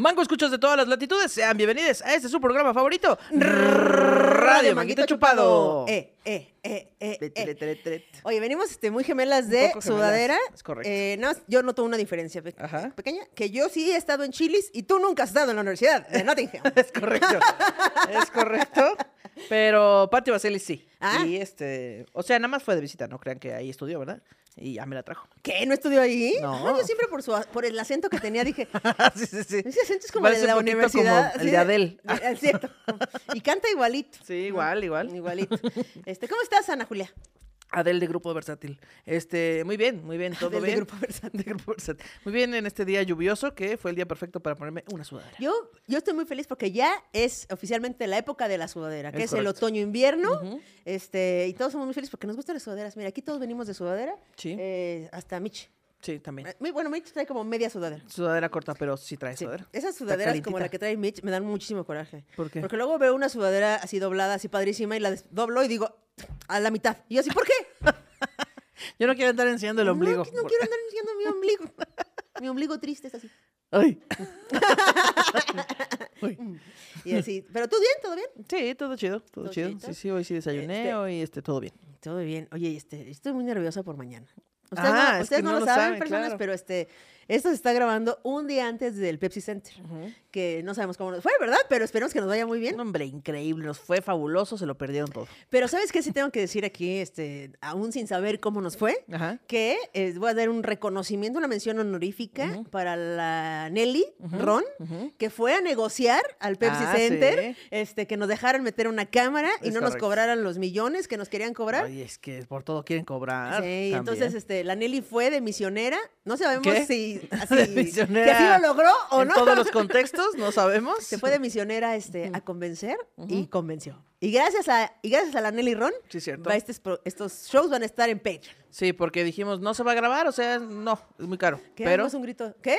Mango escuchas de todas las latitudes, sean bienvenidos a este su programa favorito, Radio Manguito Chupado. Eh, eh, eh, eh, eh. Oye, venimos este, muy gemelas de gemelas, sudadera. es correcto. Eh, más, yo noto una diferencia pe- Ajá. pequeña, que yo sí he estado en Chilis y tú nunca has estado en la Universidad de Nottingham. Es correcto, es correcto. Pero Pati Vaselis sí. Ah. Y este, o sea, nada más fue de visita, no crean que ahí estudió, ¿verdad? Y ya me la trajo. ¿Qué? ¿No estudió ahí? No. Ah, yo siempre por, su, por el acento que tenía dije, sí, sí, sí. ese acento es como Parece el de la universidad. como el de de- Es cierto. Y canta igualito. Sí, igual, igual. Igualito. Este, ¿Cómo estás, Ana Julia? Adel de Grupo Versátil. Este, muy bien, muy bien, todo Adel de bien. Grupo Versátil. De Grupo Versátil. Muy bien en este día lluvioso que fue el día perfecto para ponerme una sudadera. Yo, yo estoy muy feliz porque ya es oficialmente la época de la sudadera, que Es es, el otoño-invierno. Este, y todos somos muy felices porque nos gustan las sudaderas. Mira, aquí todos venimos de sudadera. Sí. eh, hasta Mitch. Sí, también. Eh, muy- Bueno, Mitch trae como media sudadera. Sudadera corta, pero sí trae Sí. sudadera. Esas sudaderas como la que trae Mitch me dan muchísimo coraje. ¿Por qué? Porque luego veo una sudadera así doblada, así padrísima, y la doblo y digo, a la mitad. Y yo así, ¿por qué? Yo no quiero andar enseñando el ombligo. No, no quiero andar enseñando mi ombligo. mi ombligo triste es así. Ay. Uy. Y así. Pero tú bien, todo bien. Sí, todo chido, todo, ¿Todo chido. Sí, sí, hoy sí desayuné, Este- hoy este, todo bien. Todo bien. Oye, este, estoy muy nerviosa por mañana. Ustedes Ah, no, es ustedes no no lo lo saben, saben, personas, claro. pero este, esto se está grabando un día antes del Pepsi Center. Que no sabemos cómo nos fue, ¿verdad? Pero esperemos que nos vaya muy bien. Un hombre increíble, nos fue fabuloso, se lo perdieron todo. Pero ¿sabes qué? Sí tengo que decir aquí, este, aún sin saber cómo nos fue, Ajá. que eh, voy a dar un reconocimiento, una mención honorífica para la Nelly Ron, que fue a negociar al Pepsi Ah, Center, sí. este, que nos dejaran meter una cámara y no nos cobraran los millones que nos querían cobrar. Ay, es que por todo quieren cobrar. Sí, entonces este, la Nelly fue de misionera. No sabemos ¿Qué? si, así, De misionera así lo logró o en no. todos los contextos, no sabemos. Se fue de misionera este, a convencer y convenció. Y gracias a, y gracias a la Nelly Ron, Sí, cierto. va pro- estos shows van a estar en Patreon. Sí, porque dijimos, no se va a grabar, o sea, no, es muy caro. ¿Qué? Pero, un grito. ¿Qué?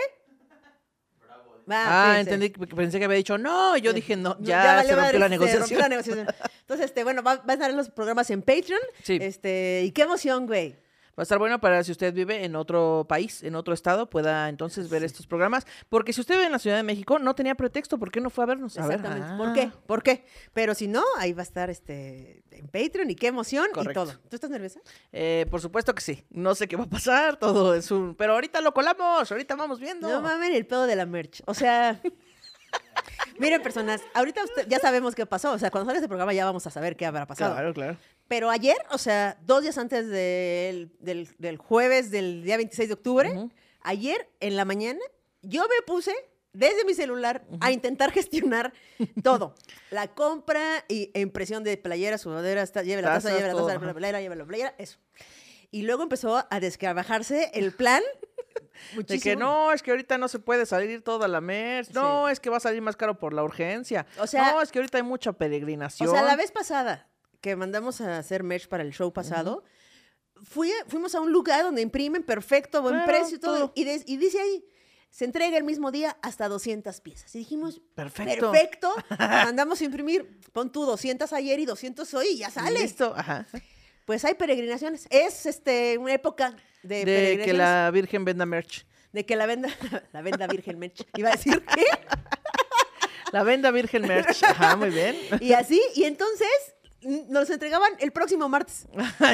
ah, sí. entendí, que pensé que había dicho no, y yo dije, no, ya, se rompió madre, la se rompió negociación. la negociación. Entonces, este, bueno, va, va a estar en los programas en Patreon. Sí. Este, y qué emoción, güey. Va a estar bueno para si usted vive en otro país, en otro estado, pueda entonces ver estos programas. Porque si usted vive en la Ciudad de México, no tenía pretexto, ¿por qué no fue a vernos? A ver, Exactamente. ah. ¿Por qué? ¿Por qué? Pero si no, ahí va a estar este en Patreon y qué emoción Correcto. y todo. ¿Tú estás nerviosa? Eh, por supuesto que sí. No sé qué va a pasar, todo es un... Pero ahorita lo colamos, ahorita vamos viendo. No mamen el pedo de la merch. O sea, miren, personas, ahorita usted- ya sabemos qué pasó. O sea, cuando salga este programa ya vamos a saber qué habrá pasado. Claro, claro. Pero ayer, o sea, dos días antes del, del- del jueves del día 26 de octubre, Ujú. ayer en la mañana, yo me puse desde mi celular a intentar gestionar todo. La compra y impresión de playeras, sudaderas, lleve la taza, lleve la taza, lleve la playera, lleve la playera, eso. Y luego empezó a descabajarse el plan. De Muchísimo. que no, es que ahorita no se puede salir toda la merch. No, es que va a salir más caro por la urgencia. O sea- no, es que ahorita hay mucha peregrinación. O sea, la vez pasada que mandamos a hacer merch para el show pasado, fui a- fuimos a un lugar donde imprimen perfecto, buen Claro, precio y todo. todo. Y, dice ahí, se entrega el mismo día hasta 200 piezas. Y dijimos, Perfecto. perfecto, mandamos a imprimir, pon tú 200 ayer y 200 hoy y ya sale. Listo, ajá. Pues hay peregrinaciones. Es este una época de, De que la Virgen venda merch. De que la venda, la venda virgen merch. Iba a decir, ¿qué? La venda Virgen merch. Ajá, muy bien. Y así, y entonces nos entregaban el próximo martes.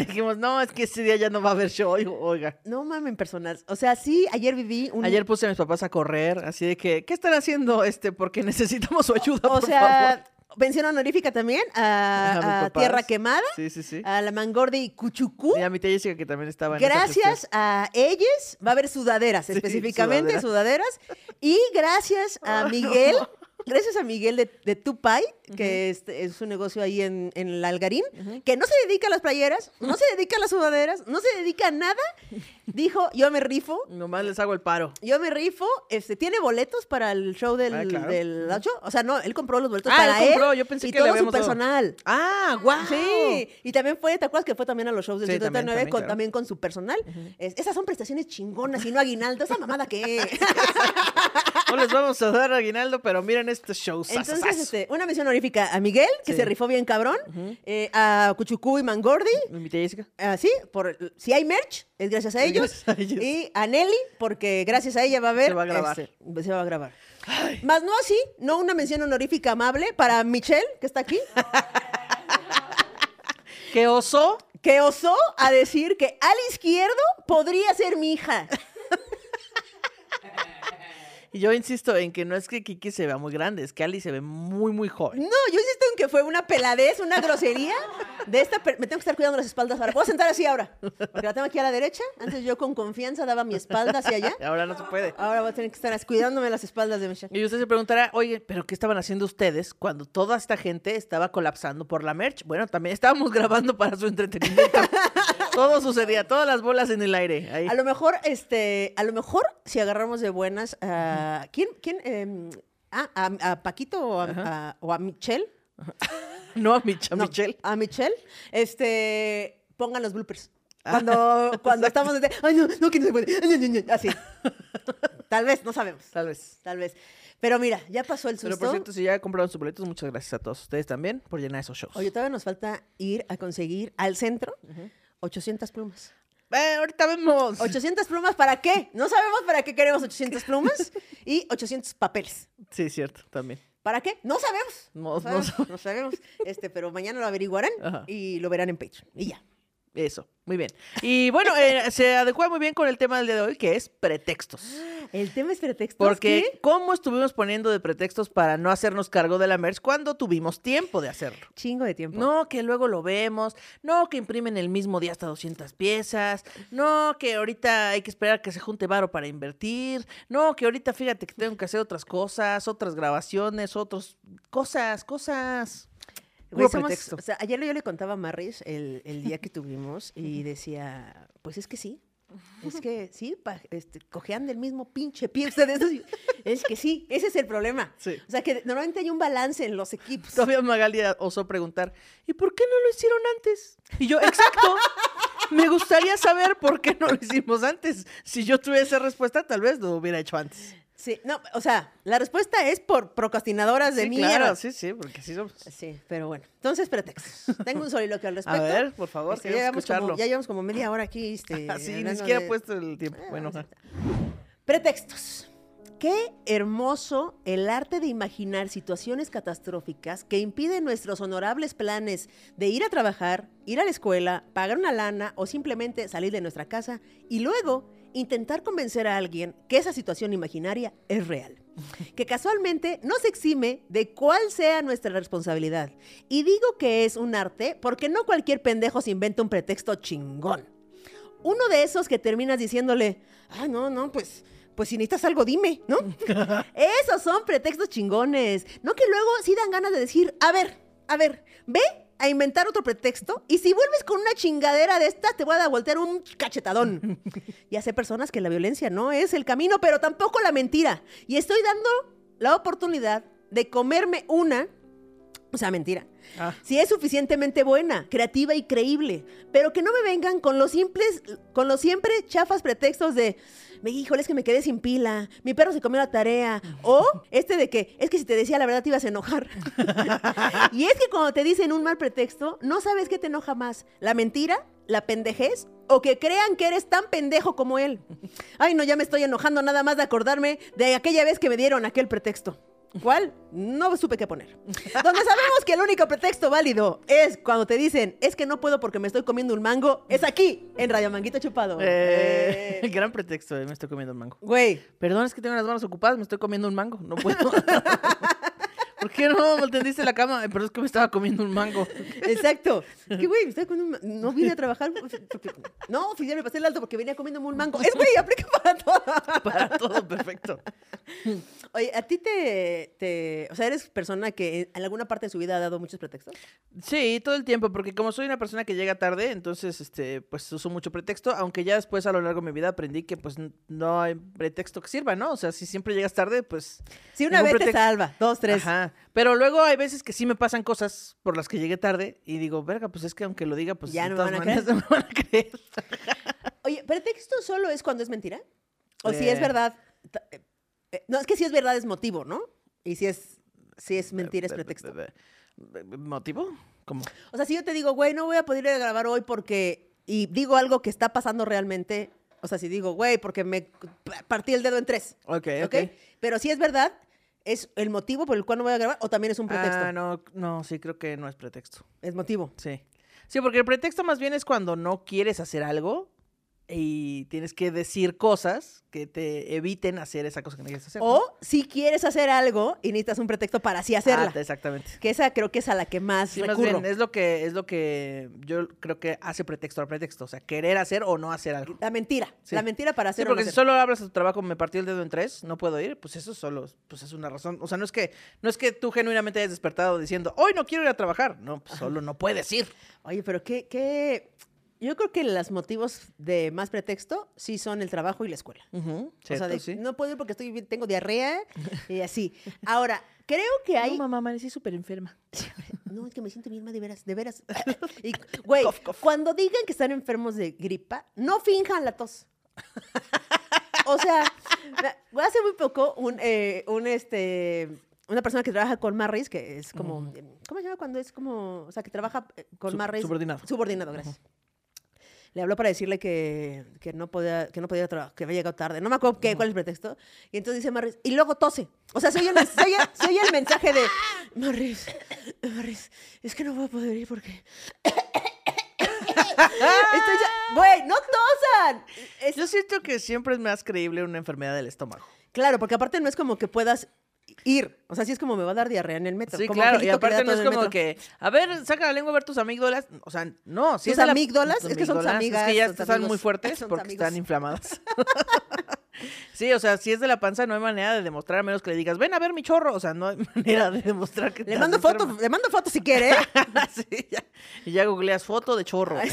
Dijimos, no, es que ese día ya no va a haber show. Oiga, Oiga. No mamen, personas. O sea, sí, ayer viví un... Ayer puse a mis papás a correr, así de que, ¿qué están haciendo? este Porque necesitamos su ayuda, O por sea, favor. Mención honorífica también a. Tierra Quemada, Sí, sí, sí. a la Mangordi Cuchucú. Y a mi tía Jessica que también estaba en Gracias a ellas, va a haber sudaderas, específicamente sudaderas. Y gracias a Miguel, gracias a Miguel de, de Tupay, que es, es un negocio ahí en, en el Algarín, que no se dedica a las playeras, no se dedica a las sudaderas, no se dedica a nada. Dijo, yo me rifo, Nomás les hago el paro. yo me rifo, este, tiene boletos para el show del, Ah, claro. del 8. O sea, no, él compró los boletos Ah, para él compró, él yo pensé y que le todo su personal. ¡Ah, guau! Sí, y también fue, ¿te acuerdas que fue también a los shows del Sí, 109 también, con, claro. también con su personal? Es- esas son prestaciones chingonas y no aguinaldo. ¿Esa mamada qué? No les vamos a dar aguinaldo, pero miren este show. Entonces, este, una mención honorífica a Miguel, que Sí. se rifó bien cabrón, eh, a Cuchucú y Mangordi, Mi tía Jessica. así, por, si hay merch, es gracias a ellos. Gracias a ellos. Y a Nelly, porque gracias a ella va a haber. Se va a grabar. este, se va a grabar. Más no así, no una mención honorífica amable para Michelle, que está aquí, ¿Qué oso? que osó a decir que al izquierdo podría ser mi hija. Y yo insisto en que no es que Kiki se vea muy grande, es que Ali se ve muy, muy joven. No, yo insisto en que fue una peladez, una grosería. De esta, per- me tengo que estar cuidando las espaldas ahora. ¿Puedo sentar así ahora? Porque la tengo aquí a la derecha. Antes yo con confianza daba mi espalda hacia allá. Ahora no se puede. Ahora voy a tener que estar cuidándome las espaldas de Michelle. Y usted se preguntará, oye, ¿pero qué estaban haciendo ustedes cuando toda esta gente estaba colapsando por la merch? Bueno, también estábamos grabando para su entretenimiento. Todo sucedía, todas las bolas en el aire. Ahí. A lo mejor, este, a lo mejor si agarramos de buenas a quién, quién, Em, ah, a, a Paquito o a, a- o a Michelle, No a Mich- a No, Michelle. a Michelle, este, pongan los bloopers. Ah, Cuando, cuando estamos de, ay no, no que no se puede, Ay, no, no, no", así. Tal vez, no sabemos, Tal vez. tal vez. Pero mira, ya pasó el susto. Pero por cierto, si ya compraron sus boletos, muchas gracias a todos ustedes también por llenar esos shows. Oye, todavía nos falta ir a conseguir al centro 800 plumas. Eh, ahorita vemos. 800 plumas, ¿para qué? No sabemos para qué queremos 800 plumas y 800 papeles. Sí, cierto, también. ¿Para qué? No sabemos. No- no sabemos. no sabemos. Este, pero mañana lo averiguarán Ajá. y lo verán en Patreon. Y ya. Eso, muy bien. Y bueno, eh, se adecua muy bien con el tema del día de hoy, que es pretextos. El tema es pretextos. Porque, ¿qué? ¿cómo estuvimos poniendo de pretextos para no hacernos cargo de la merch cuando tuvimos tiempo de hacerlo? Chingo de tiempo. No, que luego lo vemos. No, que imprimen el mismo día hasta 200 piezas. No, que ahorita hay que esperar que se junte varo para invertir. No, que ahorita fíjate que tengo que hacer otras cosas, otras grabaciones, otras cosas, cosas. Güey, somos- o sea, ayer yo le contaba a Marris el, el día que tuvimos y decía, pues es que sí. Es que sí, pa- este, cojean del mismo pinche pie ustedes. Es que sí, ese es el problema. Sí. O sea, que normalmente hay un balance en los equipos. Todavía Magali osó preguntar, ¿y por qué no lo hicieron antes? Y yo, exacto. Me gustaría saber por qué no lo hicimos antes. Si yo tuviera esa respuesta, tal vez lo hubiera hecho antes. Sí, no, o sea, la respuesta es por procrastinadoras de sí, mierda. claro, sí, sí, porque sí somos. Sí, pero bueno. Entonces, pretextos. Tengo un soliloquio al respecto. ver, por favor, Este, ya, llevamos escucharlo. como, ya llevamos como media hora aquí. Este, Así, ni siquiera de- he puesto el tiempo. Ah, Bueno. Pretextos. Qué hermoso el arte de imaginar situaciones catastróficas que impiden nuestros honorables planes de ir a trabajar, ir a la escuela, pagar una lana o simplemente salir de nuestra casa y luego intentar convencer a alguien que esa situación imaginaria es real. Que casualmente no se exime de cuál sea nuestra responsabilidad. Y digo que es un arte porque no cualquier pendejo se inventa un pretexto chingón. Uno de esos que terminas diciéndole, ah, no, no, pues, pues si necesitas algo, dime, ¿no? Esos son pretextos chingones. No que luego sí dan ganas de decir, a ver, a ver, ve a inventar otro pretexto y si vuelves con una chingadera de estas, te voy a voltear un cachetadón. ya sé personas que la violencia no es el camino, pero tampoco la mentira. Y estoy dando la oportunidad de comerme una, o sea, mentira. Ah. Si es suficientemente buena, creativa y creíble, pero que no me vengan con los simples, con los siempre chafas pretextos de, me híjole, es que me quedé sin pila, mi perro se comió la tarea, o este de que, es que si te decía la verdad te ibas a enojar. y es que cuando te dicen un mal pretexto, no sabes qué te enoja más, la mentira, la pendejez o que crean que eres tan pendejo como él. Ay, no, ya me estoy enojando nada más de acordarme de aquella vez que me dieron aquel pretexto. ¿Cuál? No supe qué poner. Donde sabemos que el único pretexto válido es cuando te dicen, es que no puedo porque me estoy comiendo un mango, es aquí, en Radio Manguito Chupado. Eh, Eh, gran pretexto, eh, me estoy comiendo un mango. Güey, Perdón, es que tengo las manos ocupadas, me estoy comiendo un mango, no puedo. ¿Por qué no me tendiste la cama? Eh, Pero es que me estaba comiendo un mango. exacto. ¿Qué güey? me estoy comiendo un No vine a trabajar. porque- No, oficial, me pasé el alto porque venía comiéndome un mango. Es güey, aplica para todo. Para todo, perfecto. Oye, ¿a ti te, te- O sea, eres persona que en alguna parte de su vida ha dado muchos pretextos? Sí, todo el tiempo, porque como soy una persona que llega tarde, entonces, este, pues uso mucho pretexto, aunque ya después a lo largo de mi vida aprendí que, pues, no hay pretexto que sirva, ¿no? O sea, si siempre llegas tarde, pues... Si una vez te salva, dos, tres. Ajá. Pero luego hay veces que sí me pasan cosas por las que llegué tarde y digo, verga, pues es que aunque lo diga, pues Ya de no me todas van a maneras creer. no me van a creer. Oye, ¿pretexto solo es cuando es mentira? O si es Eh. verdad. eh, eh, No, es que si es verdad es motivo, ¿no? Y si es, si es mentira es pretexto. ¿Motivo? ¿Cómo? O sea, si yo te digo, güey, no voy a poder ir a grabar hoy porque y digo algo que está pasando realmente, o sea, si digo, güey, porque me partí el dedo en tres. Ok, ¿Ok? ok. Pero si es verdad, ¿es el motivo por el cual no voy a grabar o también es un pretexto? Ah, no, no, sí, creo que no es pretexto. Es motivo. Sí. Sí, porque el pretexto más bien es cuando no quieres hacer algo y tienes que decir cosas que te eviten hacer esa cosa que no quieres hacer. ¿no? O si quieres hacer algo y necesitas un pretexto para así hacerla. Ah, exactamente. que esa creo que es a la que más Sí, más recurro. bien, es lo que es lo que yo creo que hace pretexto al pretexto, o sea, querer hacer o no hacer algo. La mentira. Sí. La mentira para Sí, hacer o no porque si hacer. solo hablas a tu trabajo, me partí el dedo en tres, no puedo ir, pues eso solo, pues es una razón. O sea, no es que, no es que tú genuinamente hayas despertado diciendo, hoy no quiero ir a trabajar. No, pues solo no puedes ir. Oye, pero qué, qué... Yo creo que los motivos de más pretexto sí son el trabajo y la escuela. Ujú, o sea, Sí. no puedo ir porque estoy, tengo diarrea y así. Ahora, creo que hay... No, mamá, amanecí súper enferma. No, es que me siento bien mal de veras, de veras. Y, güey, cuando digan que están enfermos de gripa, no finjan la tos. O sea, hace muy poco un, eh, un este, una persona que trabaja con Marris, que es como, ¿cómo se llama cuando es como, o sea, que trabaja eh, con Sub- Marris? subordinado. Subordinado, gracias. Le habló para decirle que, que no podía, que no podía trabajar, que había llegado tarde. No me acuerdo qué, cuál es el pretexto. Y entonces dice Marris, y luego tose. O sea, se oye, el, se oye- se oye el mensaje de, Marris, Marris, es que no voy a poder ir porque... Güey, no tosan. Es- Yo siento que siempre es más creíble una enfermedad del estómago. Claro, porque aparte no es como que puedas ir. O sea, sí es como me va a dar diarrea en el metro. Sí, como claro. Y aparte no es como que, a ver, saca la lengua a ver tus amígdalas. O sea, no. Si ¿Tus es de la- amígdalas? tus Es que son tus amigas, Es que ya están amigos. muy fuertes porque amigos. están inflamadas. sí, o sea, si es de la panza no hay manera de demostrar a menos que le digas, ven a ver mi chorro. O sea, no hay manera de demostrar que Le mando enferma. le mando fotos si quiere. ¿eh? sí, ya. Y ya googleas foto de chorro.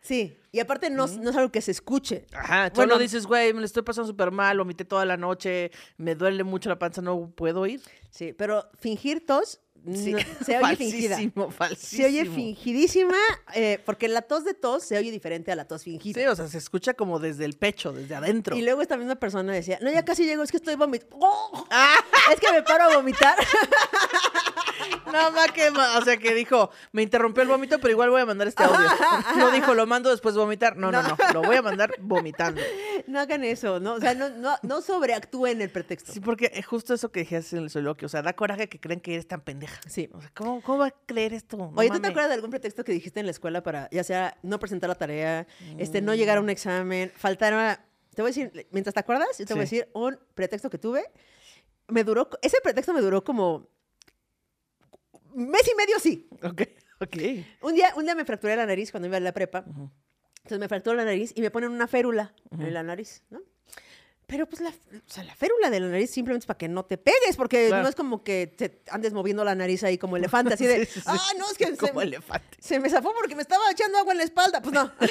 Sí, y aparte no, no es algo que se escuche. Ajá, Bueno, solo dices, güey, me lo estoy pasando súper mal, vomité toda la noche, me duele mucho la panza, no puedo ir. Sí, pero fingir tos Sí. no- se oye fingida. falsísimo, Se oye fingidísima, eh, porque la tos de tos se oye diferente a la tos fingida. Sí, o sea, se escucha como desde el pecho, desde adentro. Y luego esta misma persona decía, no, ya casi llego, es que estoy vomitando. Ah. Es que me paro a vomitar. Nada más que, o sea, que dijo, me interrumpió el vómito, pero igual voy a mandar este audio. No dijo, lo mando después de vomitar. No, no, no, lo voy a mandar vomitando. no hagan eso, ¿no? O sea, no, no, no sobreactúen el pretexto. Sí, porque es justo eso que dijiste en el soliloquio, o sea, da coraje que creen que eres tan pendeja. Sí. O sea, ¿cómo, cómo va a creer esto? No Oye, ¿tú te acuerdas de algún pretexto que dijiste en la escuela para, ya sea, no presentar la tarea, este, no llegar a un examen, faltar a... Te voy a decir, mientras te acuerdas, yo te voy a decir un pretexto que tuve. Me duró, ese pretexto me duró como mes y medio, sí. Ok, ok. Un día, un día me fracturé la nariz cuando iba a la prepa. Entonces me fracturó la nariz y me ponen una férula en la nariz, ¿no? Pero pues la, o sea, la férula de la nariz simplemente es para que no te pegues, porque Claro. no es como que te andes moviendo la nariz ahí como elefante, así de, Sí, sí, sí. ah, no, es que se, Como elefante. se me zafó porque me estaba echando agua en la espalda. Pues no.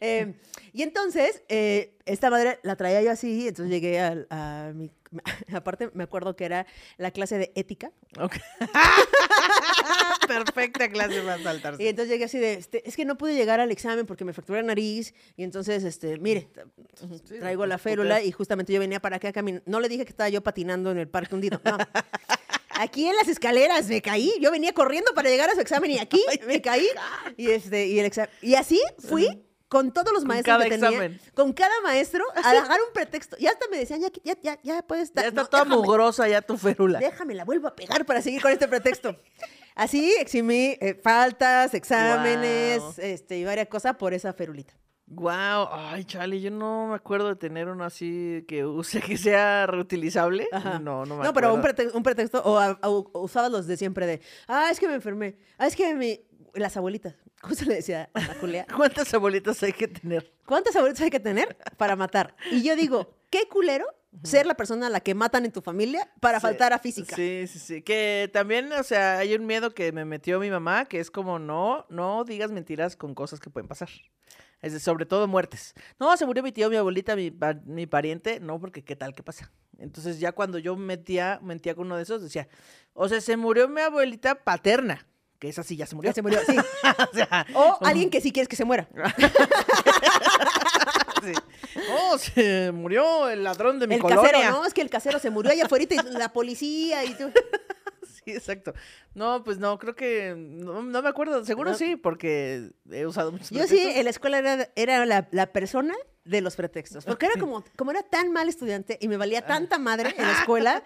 Eh, y entonces, eh, esta madre la traía yo así, entonces llegué a, mi... Aparte, me acuerdo que era la clase de ética. Perfecta clase para saltarse. Y entonces llegué así de, este, es que no pude llegar al examen porque me fracturé la nariz. Y entonces, este, mire, traigo la férula y justamente yo venía para acá caminando. No le dije que estaba yo patinando en el parque hundido. No. Aquí en las escaleras me caí. Yo venía corriendo para llegar a su examen y aquí me caí. Y, este, y, el y así fui con todos los Con maestros cada que tenía. examen. Con cada maestro a dejar un pretexto. Y hasta me decían, ya, ya, ya, ya puedes estar. Ya está No, toda déjame. mugrosa ya tu férula. Déjame, la vuelvo a pegar para seguir con este pretexto. Así eximí eh, faltas, exámenes, este, y varias cosas por esa ferulita. Wow, ay, chale, yo no me acuerdo de tener uno así que use que sea reutilizable. Ajá. No, no me No, pero un, acuerdo. prete- un pretexto, o, o- o usabas los de siempre de, ah, es que me enfermé, ah, es que mi... Las abuelitas, ¿cómo se le decía a la Julia? ¿Cuántas abuelitas hay que tener? ¿Cuántas abuelitas hay que tener para matar? Y yo digo, qué culero ser la persona a la que matan en tu familia para Sí, faltar a física. Sí, sí, sí. Que también, o sea, hay un miedo que me metió mi mamá, que es como, no, no digas mentiras con cosas que pueden pasar. Es de, sobre todo muertes. No, se murió mi tío, mi abuelita, mi pariente. No, porque qué tal, qué pasa. Entonces ya cuando yo metía, mentía con uno de esos, decía, o sea, se murió mi abuelita paterna, que esa sí ya se murió. Ya se murió, sí. o sea, O alguien que sí quieres que se muera. sí. Oh, se murió el ladrón de mi El colonia. casero, no, es que el casero se murió allá afuera y la policía y tú. Sí, exacto. No, pues no, creo que no, no me acuerdo. Seguro No. sí, porque he usado muchos Yo sí, pretextos. en la escuela era, era la, la persona de los pretextos. Porque era como, como era tan mal estudiante y me valía tanta madre en la escuela,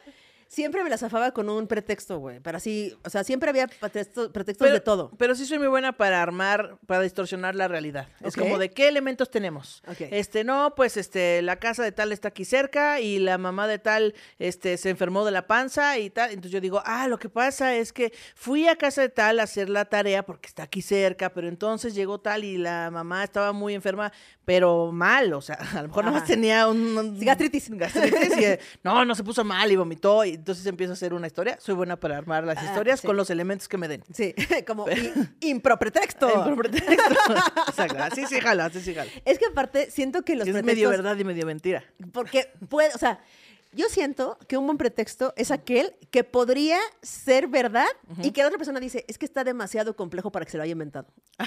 siempre me la zafaba con un pretexto, güey. Para así, o sea, siempre había pretextos, pretextos Pero, de todo. pero sí soy muy buena para armar, para distorsionar la realidad. Es como de qué elementos tenemos. Ok. Este, no, pues este, la casa de tal está aquí cerca y la mamá de tal este, se enfermó de la panza y tal. Entonces yo digo, ah, lo que pasa es que fui a casa de tal a hacer la tarea porque está aquí cerca, pero entonces llegó tal y la mamá estaba muy enferma, pero mal, o sea, a lo mejor nomás Ajá. tenía un, un- gastritis. gastritis y, eh, no, no se puso mal y vomitó y entonces empiezo a hacer una historia. Soy buena para armar las Ah, historias sí. con los elementos que me den. Sí, como impropretexto. Ay, por pretexto. Exacto. Así sí jala, así sí jala. Es que aparte siento que los Es pretextos... medio verdad y medio mentira. Porque puede, o sea, yo siento que un buen pretexto es aquel que podría ser verdad y que la otra persona dice, es que está demasiado complejo para que se lo haya inventado.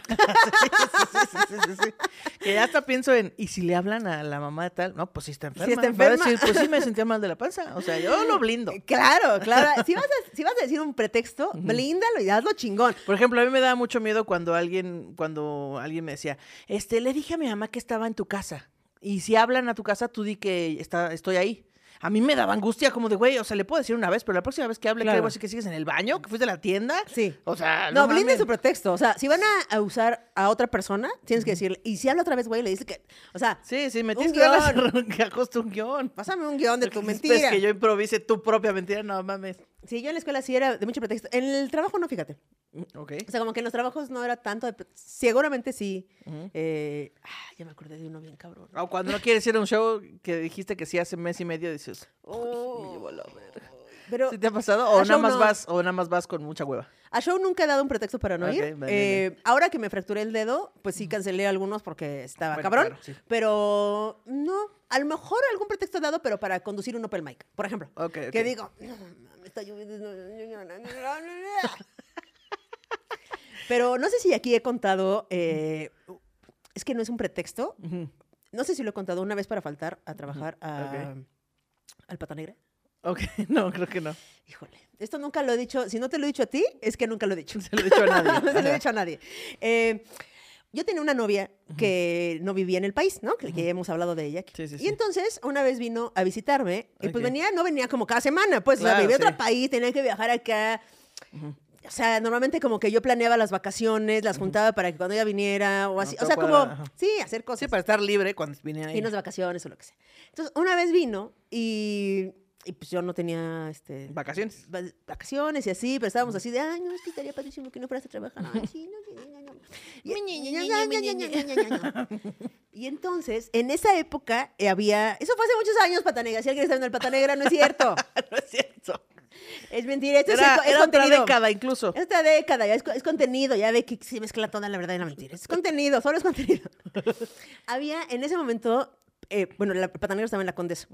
Sí, sí, sí. Que ya hasta pienso en, ¿y si le hablan a la mamá de tal? No, pues sí está enferma. está Va a enferma. decir, pues sí me sentía mal de la panza. O sea, yo lo blindo. Claro, claro. Si vas a, si vas a decir un pretexto, blíndalo y hazlo chingón. Por ejemplo, a mí me daba mucho miedo cuando alguien, cuando alguien me decía, este, le dije a mi mamá que estaba en tu casa. Y si hablan a tu casa, tú di que está, estoy ahí. A mí me daba angustia como de, güey, o sea, le puedo decir una vez, pero la próxima vez que hable, Claro. ¿qué así que sigues en el baño? ¿Que fuiste a la tienda? Sí. O sea, No, no, blinden mames. su pretexto. O sea, si van a, a usar a otra persona, tienes que decirle, y si habla otra vez, güey, le dice que, o sea, Sí, sí, me tienes que dar que un guion. pásame un guion de tu mentira. que yo improvise tu propia mentira, no mames. Sí, yo en la escuela sí era de mucho pretexto. En el trabajo no, fíjate. Ok. O sea, como que en los trabajos no era tanto de... Seguramente sí. eh, ah, ya me acordé de uno bien cabrón. O cuando no quieres ir a un show que dijiste que sí hace mes y medio, dices, Oh, me llevó a la verga. pero ¿Sí te ha pasado? O nada más no. vas, o nada más vas con mucha hueva. a show nunca he dado un pretexto para no ir. bien, bien, Eh, ahora que me fracturé el dedo, pues sí cancelé algunos porque estaba Bueno, cabrón. claro, sí. Pero no, a lo mejor algún pretexto he dado, pero para conducir un Opel Mic, por ejemplo. Ok, ok. Que digo, está lloviendo. no, no, no, no, no, no, no". Pero no sé si aquí he contado, eh, es que no es un pretexto. No sé si lo he contado una vez para faltar a trabajar a- al Pata Negra. Ok, no, creo que no. Híjole, esto nunca lo he dicho. Si no te lo he dicho a ti, es que nunca lo he dicho. Se lo he dicho a nadie. no se lo he Ajá. dicho a nadie. Eh, yo tenía una novia que no vivía en el país, ¿no? Que, ya hemos hablado de ella. aquí. Sí, sí, Y entonces, una vez vino a visitarme, y pues venía, no venía como cada semana, pues, o sea, vivía en otro país, tenía que viajar acá. O sea, normalmente como que yo planeaba las vacaciones, las juntaba para que cuando ella viniera o así. o sea, como, ajá. sí, hacer cosas. Sí, para estar libre cuando viniera irnos de vacaciones o lo que sea. Entonces, una vez vino y, y pues yo no tenía este, Vacaciones. va- vacaciones y así, pero estábamos así de, ay, no, es que estaría padrísimo que no fueras a trabajar. Ay, sí, no, sí, no, no, no". Y- entonces, en esa época eh, había, eso fue hace muchos años, Pata Negra. Si alguien está viendo el Pata Negra, no es cierto. no es cierto. Es mentira, esto es Era, es, era otra década incluso. Es otra década, ya es, co- es contenido, ya ve que se mezcla toda la verdad y la mentira. Es contenido, solo es contenido. Había en ese momento, eh, bueno, la patanera estaba en la Condesa.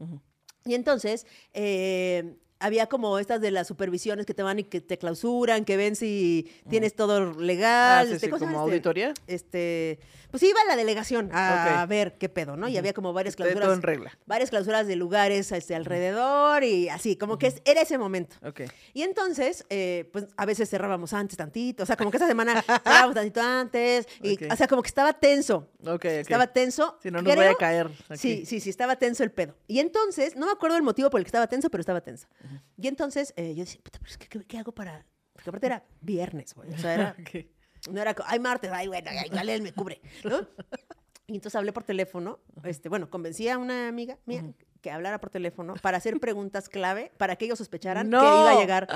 Y entonces, eh, había como estas de las supervisiones que te van y que te clausuran, que ven si tienes todo legal. Ah, sí, este, sí, ¿cómo se como este? auditoría. Este, pues iba a la delegación a ver qué pedo, ¿no? Y había como varias Esté todo clausuras. en regla. Varias clausuras de lugares este, alrededor y así, como que es- era ese momento. Y entonces, eh, pues a veces cerrábamos antes tantito, o sea, como que esa semana cerrábamos tantito antes, y, o sea, como que estaba tenso. Ok, ok. Estaba tenso. Si no nos vaya a caer. aquí. Sí, sí, sí, estaba tenso el pedo. Y entonces, no me acuerdo el motivo por el que estaba tenso, pero estaba tenso. Y entonces eh, yo decía, puta, pero es que, ¿qué, qué hago para...? Porque aparte era viernes, güey. O sea, era, Ok. no era, ay, martes, ay, bueno, ay, igual él me cubre, ¿no? Y entonces hablé por teléfono, este, bueno, convencí a una amiga mía que hablara por teléfono para hacer preguntas clave para que ellos sospecharan que iba a llegar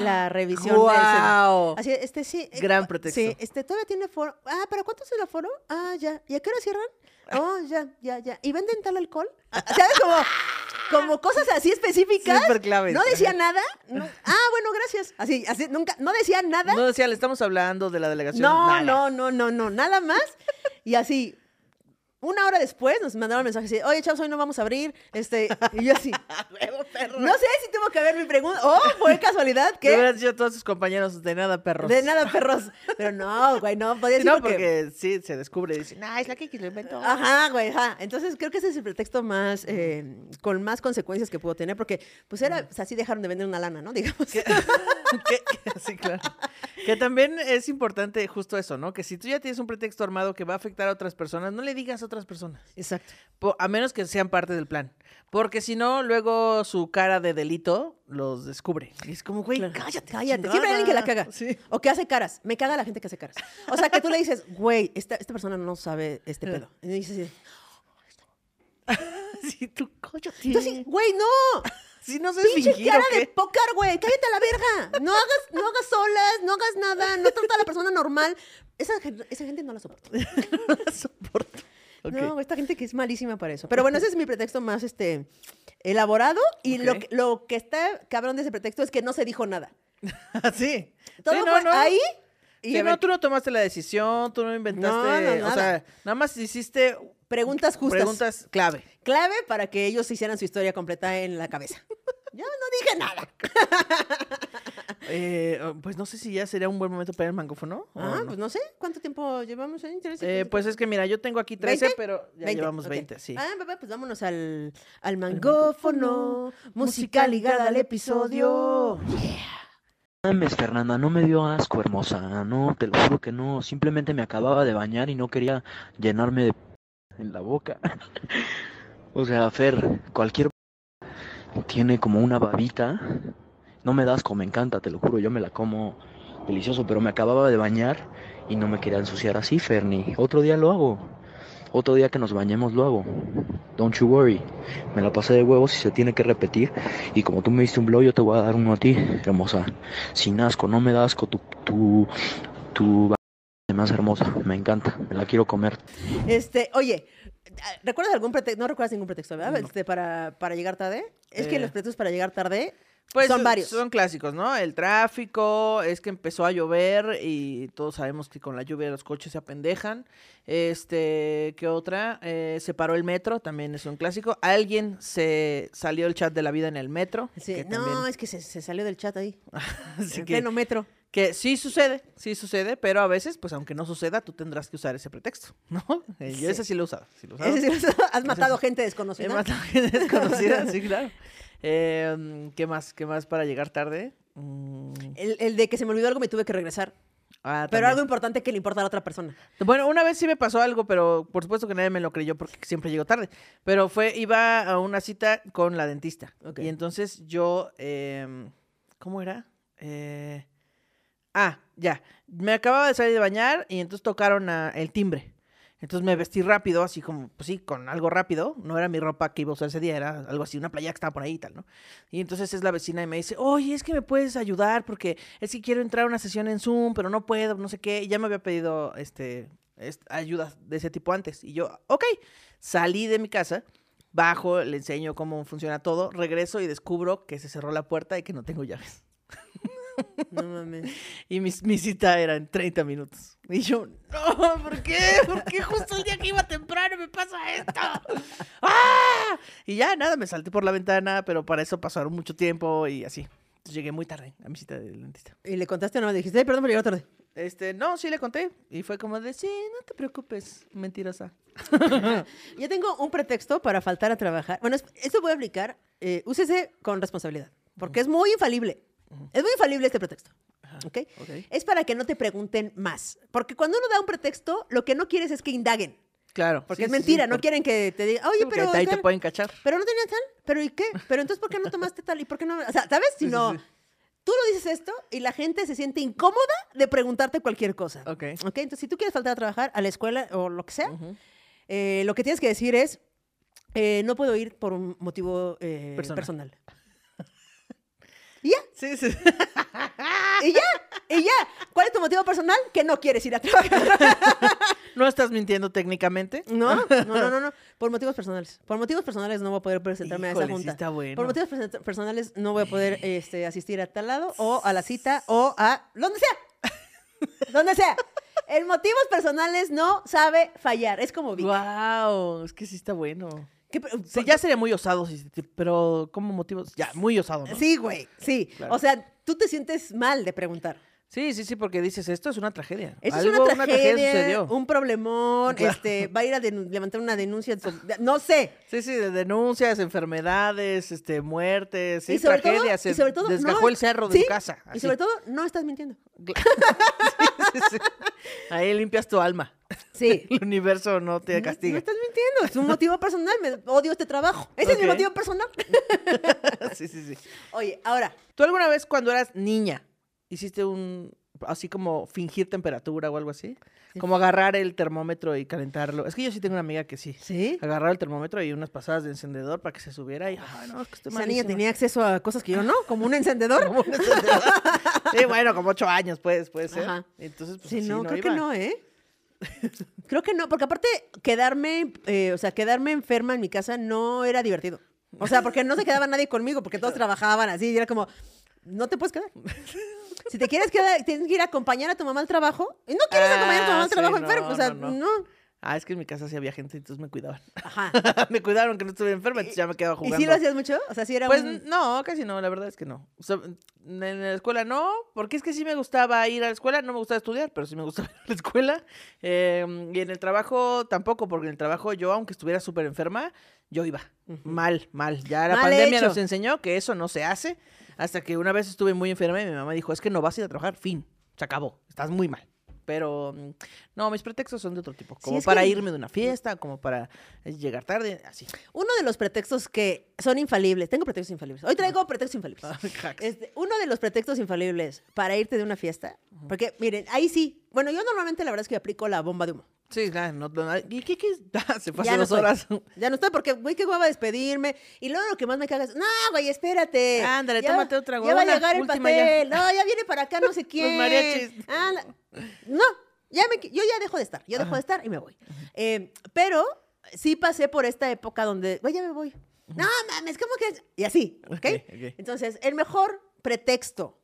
la revisión. del ¡Guau! Sen- Así, este sí. eh, Gran cu- pretexto. Sí, este, todavía tiene foro. Ah, ¿para cuánto es el aforo? Ah, ya. ¿Y a qué hora cierran? Oh, ya, ya, ya. ¿Y venden tal alcohol? Ah, ¿Sabes? Como, como cosas así específicas. Súper claves. No decía nada. no- ah, bueno, gracias. Así, así, nunca, no decía nada. No decía, le estamos hablando de la delegación. No, Nada. no, no, no, no, nada más. Y así, Una hora después nos mandaron mensaje así, oye, chavos, hoy no vamos a abrir. Este, y yo así. Huevo, perro. No sé si tuvo que ver mi pregunta. Oh, fue casualidad que. hubieran sido todos sus compañeros de nada, perros. De nada, perros. Pero no, güey, no, podía Sí, decir no, porque sí, se descubre y dicen, ah, es la que lo inventó. Ajá, güey, ajá. Entonces creo que ese es el pretexto más, eh, con más consecuencias que pudo tener, porque pues era, o sea, dejaron de vender una lana, ¿no? Digamos. Que- que- sí, claro. Que también es importante justo eso, ¿no? Que si tú ya tienes un pretexto armado que va a afectar a otras personas, no le digas a otras personas. Exacto. A menos que sean parte del plan. Porque si no, luego su cara de delito los descubre. Y es como, güey, Claro. cállate. Cállate. Siempre hay alguien que la caga. Sí. O que hace caras. Me caga la gente que hace caras. O sea, que tú le dices, güey, esta, esta persona no sabe este pedo. Y dices, Sí, tú, cállate. entonces, güey, no. Si no sé Pinche fingir, cara ¿o de pócar, güey. Cállate a la verga. No hagas, no hagas solas, no hagas nada. No trata a la persona normal. Esa, esa gente no la soporto. No la soporto. No, esta gente que es malísima para eso. Pero bueno, ese es mi pretexto más este elaborado. Y lo, lo que está cabrón de ese pretexto es que no se dijo nada. sí. Todo Sí, fue ahí. Y Sí, no, tú no tomaste la decisión, tú no inventaste. No, no, o sea, nada más hiciste preguntas justas. preguntas clave. Clave para que ellos hicieran su historia completa en la cabeza. Yo no dije nada. Eh, oh, pues no sé si ya sería un buen momento para el mangófono. ¿o Ah, no? pues no sé. ¿Cuánto tiempo llevamos ahí? Eh, pues es que mira, yo tengo aquí 13, ¿20? pero ya 20, llevamos ok. 20, sí. Ah, papá, pues vámonos al, al mangófono. Música ligada al episodio. mames, Fernanda, no me dio asco, hermosa. No, te lo juro que no. Simplemente me acababa de bañar y no quería llenarme de en la boca. o sea, Fer, cualquier tiene como una babita. No me da asco, me encanta, te lo juro, yo me la como delicioso, pero me acababa de bañar y no me quería ensuciar así, Ferni. Otro día lo hago. Otro día que nos bañemos lo hago. Don't you worry. Me la pasé de huevos y se tiene que repetir. Y como tú me diste un blow, yo te voy a dar uno a ti, hermosa. Sin asco, no me da asco tu, tu, tu más hermosa. Me encanta, me la quiero comer. Este, oye, ¿recuerdas algún pretexto? No recuerdas ningún pretexto, ¿verdad? No. Este, para, para llegar tarde. Es que Eh. los pretextos para llegar tarde Pues son varios. Son clásicos, ¿no? El tráfico, es que empezó a llover y todos sabemos que con la lluvia los coches se apendejan. Este, ¿qué otra? Eh, se paró el metro, también es un clásico. Alguien se salió del chat de la vida en el metro. Sí, que no, también- es que se, se salió del chat ahí. así en que, pleno metro. que sí sucede, sí sucede, pero a veces, pues aunque no suceda, tú tendrás que usar ese pretexto, ¿no? Eh, Yo Sí. ese sí lo he usado. sí lo he usado. Has matado gente He desconocida. matado gente desconocida, sí, claro. Eh, ¿Qué más? ¿Qué más para llegar tarde? Mm, El, el de que se me olvidó algo me tuve que regresar. ah, Pero algo importante que le importa a la otra persona. Bueno, una vez sí me pasó algo, pero por supuesto que nadie me lo creyó porque siempre llego tarde. Pero fue, iba a una cita con la dentista. Y entonces yo, em, ¿cómo era? Eh, ah, ya. Me acababa de salir de bañar y entonces tocaron a- el timbre. Entonces me vestí rápido, así como, pues sí, con algo rápido. No era mi ropa que iba a usar ese día, era algo así, una playa que estaba por ahí y tal, ¿no? Y entonces es la vecina y me dice, oye, es que me puedes ayudar porque es que quiero entrar a una sesión en Zoom, pero no puedo, no sé qué. Y ya me había pedido este, est- ayuda de ese tipo antes. Y yo, ok, salí de mi casa, bajo, le enseño cómo funciona todo, regreso y descubro que se cerró la puerta y que no tengo llaves. No mames. Y mi, mi cita era en 30 minutos. Y yo, no, ¿por qué? ¿Por qué justo el día que iba temprano me pasa esto? ¡Ah! Y ya, nada, me salté por la ventana, pero para eso pasaron mucho tiempo y así. Entonces llegué muy tarde a mi cita del dentista. Y le contaste o no, le dijiste, ay, perdón por llegar tarde. Este, no, sí le conté. Y fue como de, sí, no te preocupes, mentirosa. Yo tengo un pretexto para faltar a trabajar. Bueno, es- esto voy a aplicar. eh, úsese con responsabilidad. Porque es muy infalible. Es muy infalible este pretexto. ¿Ok? Ok. Es para que no te pregunten más. Porque cuando uno da un pretexto, lo que no quieres es que indaguen. Claro. Porque sí, es sí, mentira. no porque- quieren que te digan, oye, sí, pero. ahí te pueden cachar. Pero no tenías tal. ¿Pero y qué? Pero entonces, ¿por qué no tomaste tal? ¿Y por qué no? O sea, ¿sabes? Sino, sí. tú lo dices esto y la gente se siente incómoda de preguntarte cualquier cosa. Ok. ¿Ok? Entonces, si tú quieres faltar a trabajar, a la escuela o lo que sea, eh, lo que tienes que decir es, eh, no puedo ir por un motivo eh, Personal. personal. Y ya, Sí, sí. y ya, y ya. ¿Cuál es tu motivo personal? Que no quieres ir a trabajar. No estás mintiendo técnicamente. No, no, no, no, no. Por motivos personales. Por motivos personales no voy a poder presentarme a esa sí junta. está bueno. Por motivos perso- personales no voy a poder este, asistir a tal lado o a la cita o a donde sea. donde sea. En motivos personales no sabe fallar. Es como Vic. Wow, es que sí está bueno. ¿Qué pe- Sí, ya sería muy osado, pero como motivos, ya, muy osado, ¿no? Sí, güey, sí. Claro. O sea, tú te sientes mal de preguntar. Sí, sí, sí, porque dices, esto es una tragedia. Algo, es una tragedia, sucedió. un problemón, Claro. este, va a ir a levantar una denuncia, no sé. Sí, sí, de denuncias, enfermedades, este, muertes, sí, y sobre todo, tragedias. y sobre todo, desgajó no- el cerro de sí, casa. Y sobre todo, no estás mintiendo. Sí, sí. Ahí limpias tu alma. Sí. El universo no te castiga. no estás mintiendo, es un motivo personal, me odio este trabajo. Ese es mi motivo personal. Sí, sí, sí. Oye, ahora, ¿Tú alguna vez cuando eras niña hiciste un, así como fingir temperatura o algo así? Como agarrar el termómetro y calentarlo. Es que yo sí tengo una amiga que sí. ¿sí? Agarrar el termómetro y unas pasadas de encendedor para que se subiera y, ay, no, es que estoy Esa niña malísima". tenía acceso a cosas que yo no, como un encendedor. Como un encendedor. sí, bueno, como ocho años, pues, puede ser. Ajá. Entonces, pues, Sí, así no, creo iba. que no, ¿eh? creo que no, porque aparte quedarme, eh, o sea, quedarme enferma en mi casa no era divertido. O sea, porque no se quedaba nadie conmigo, porque todos trabajaban así, y era como, no te puedes quedar. Si te quieres quedar, tienes que ir a acompañar a tu mamá al trabajo. Y no quieres Ah, acompañar a tu mamá al sí, trabajo no, enfermo. O sea, no. Ah, es que en mi casa sí había gente, entonces me cuidaban. Ajá. me cuidaron que no estuviera enferma, entonces ya me quedaba ¿Y jugando. sí lo hacías mucho? O sea, sí era Pues un... no, casi no, la verdad es que no. O sea, en la escuela no, porque es que sí me gustaba ir a la escuela, no me gustaba estudiar, pero sí me gustaba ir a la escuela. Eh, y en el trabajo tampoco, porque en el trabajo yo, aunque estuviera súper enferma, yo iba. Mal, mal. Ya la Mal pandemia hecho. nos enseñó que eso no se hace, hasta que una vez estuve muy enferma y mi mamá dijo, es que no vas a ir a trabajar, fin, se acabó, estás muy mal. Pero mm, no, mis pretextos son de otro tipo, como para que- irme de una fiesta, como para eh, llegar tarde, así. Uno de los pretextos que son infalibles. Tengo pretextos infalibles. Hoy traigo pretextos infalibles. Hacks. Este, uno de los pretextos infalibles para irte de una fiesta, porque miren, ahí sí, bueno, yo normalmente la verdad es que aplico la bomba de humo. Sí, claro, no, no- ¿y qué, qué? Ah, se Ya hace no dos estoy. horas. Ya no estoy porque, güey, qué guapa despedirme. Y luego lo que más me caga es, no, güey, espérate. Ándale, Ya- tómate otra, Ya güey, va a llegar el ya. pastel. No, ya viene para acá no sé quién. mariachis. Anda. No, ya me, yo ya dejo de estar. Yo dejo Ajá. de estar y me voy. Eh, pero sí pasé por esta época donde, güey, ya me voy. No, mames, ¿cómo que? es? Y así, ¿ok? Ok, ok. Entonces, el mejor pretexto,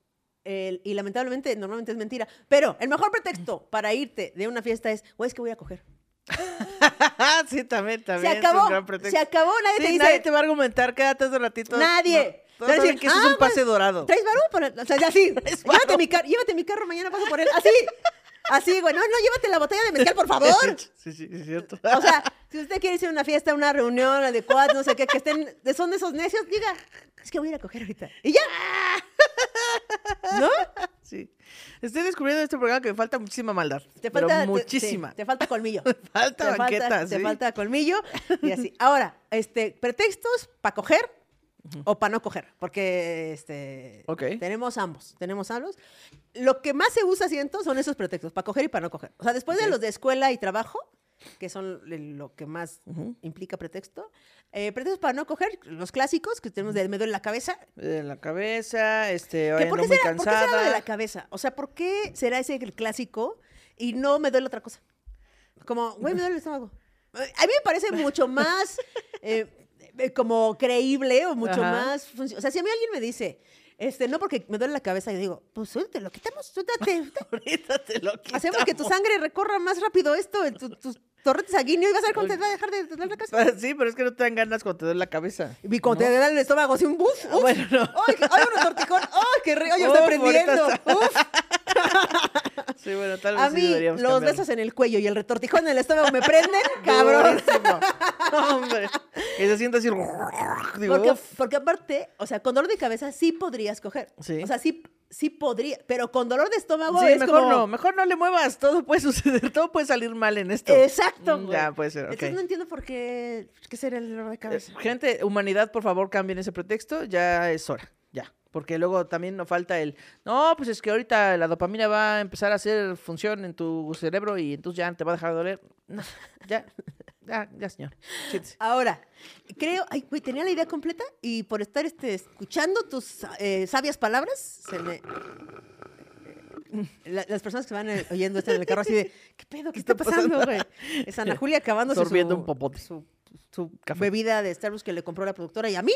el- y lamentablemente normalmente es mentira, pero el mejor pretexto para irte de una fiesta es, güey, es que voy a coger. sí, también, Se también. un acabó, gran pretexto. se acabó, nadie Sí, te dice, nadie te va a argumentar, quédate un ratito. Nadie. No, todos saben que eso es "Ah, un pase pues, dorado. ¿Traes varón? O sea, así. ¿Traes llévate mi, car- llévate mi carro, mañana paso por él. Así. Así, güey. No, no, llévate la botella de mezcal, por favor. Sí, sí, es cierto. O sea, si usted quiere irse a una fiesta, una reunión adecuada, no sé qué, que estén, son de esos necios, diga, es que voy a ir a coger ahorita. Y ya. ¿No? Sí. Estoy descubriendo en este programa que me falta muchísima maldad. Te pero falta, te- muchísima. sí, te falta colmillo. falta te banqueta, falta, sí. te falta colmillo y así. Ahora, este, pretextos para coger o para no coger, porque este, Ok. tenemos ambos, tenemos ambos. Lo que más se usa, siento, son esos pretextos, para coger y para no coger. O sea, después de Ok. los de escuela y trabajo, que son lo que más Ujú. implica pretexto, eh, pretextos para no coger, los clásicos que tenemos de me duele la cabeza. En la cabeza, este, ¿Que hoy ¿Por, qué muy será, ¿Por qué será cansada. de la cabeza? O sea, ¿por qué será ese el clásico y no me duele otra cosa? Como, güey, me duele el estómago. A mí me parece mucho más eh, como creíble o mucho Ajá. más... O sea, si a mí alguien me dice, este, no porque me duele la cabeza, yo digo, pues suelte, lo quitamos, suéltate. Ahorita te lo Hacemos que tu quitamos. sangre recorra más rápido esto, en tu- tus torrentes sanguíneos, y vas a ver cómo te va a dejar de doler la cabeza. Sí, pero es que no te dan ganas cuando te duele la cabeza. Y cuando te da el estómago así un buf, uf. Bueno, no. ¡Ay, qué- ay, un tortijón! ¡Ay, qué rico! ¡Ay, ya está Uf, prendiendo! ahorita está- ¡Uf! Sí, bueno, tal vez A sí mí, los cambiarlo. besos en el cuello y el retortijón en el estómago me prenden, cabrón. Hombre. Y se siente así. Digo, Porque, porque aparte, o sea, con dolor de cabeza sí podrías coger. Sí. O sea, sí, sí podría. Pero con dolor de estómago Sí, es mejor como... no, mejor no le muevas. Todo puede suceder, todo puede salir mal en esto. Exacto, Mm, güey. Ya, puede ser, ok. Entonces no entiendo por qué... ¿Qué será el dolor de cabeza? Eh, Gente, humanidad, por favor, cambien ese pretexto. Ya es hora. Porque luego también nos falta el, no, pues es que ahorita la dopamina va a empezar a hacer función en tu cerebro y entonces ya te va a dejar de doler. No, ya, ya, ya, señor. Ahora, creo... Ay, güey, tenía la idea completa y por estar este, escuchando tus eh, sabias palabras, se me... La- las personas que van eh, oyendo esto en el carro así de, ¿qué pedo? ¿Qué está pasando, güey? Es Ana Julia Sorbiendo su, un popote. su, Su café. bebida de Starbucks que le compró la productora y a mí,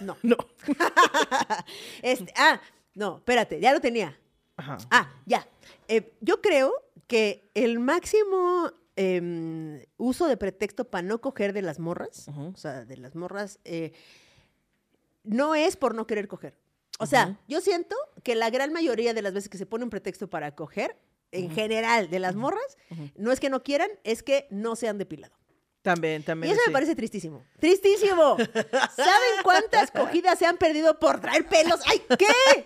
no. No. Este, ah, no, espérate, ya lo tenía. Ajá. Ah, ya. Eh, yo creo que el máximo em, uso de pretexto para no coger de las morras, o sea, de las morras, eh, no es por no querer coger. O sea, yo siento que la gran mayoría de las veces que se pone un pretexto para coger, en general, de las morras, no es que no quieran, es que no se han depilado. También, Y también. eso sí. me parece tristísimo. ¡Tristísimo! ¿Saben cuántas cogidas se han perdido por traer pelos? ¡Ay, qué!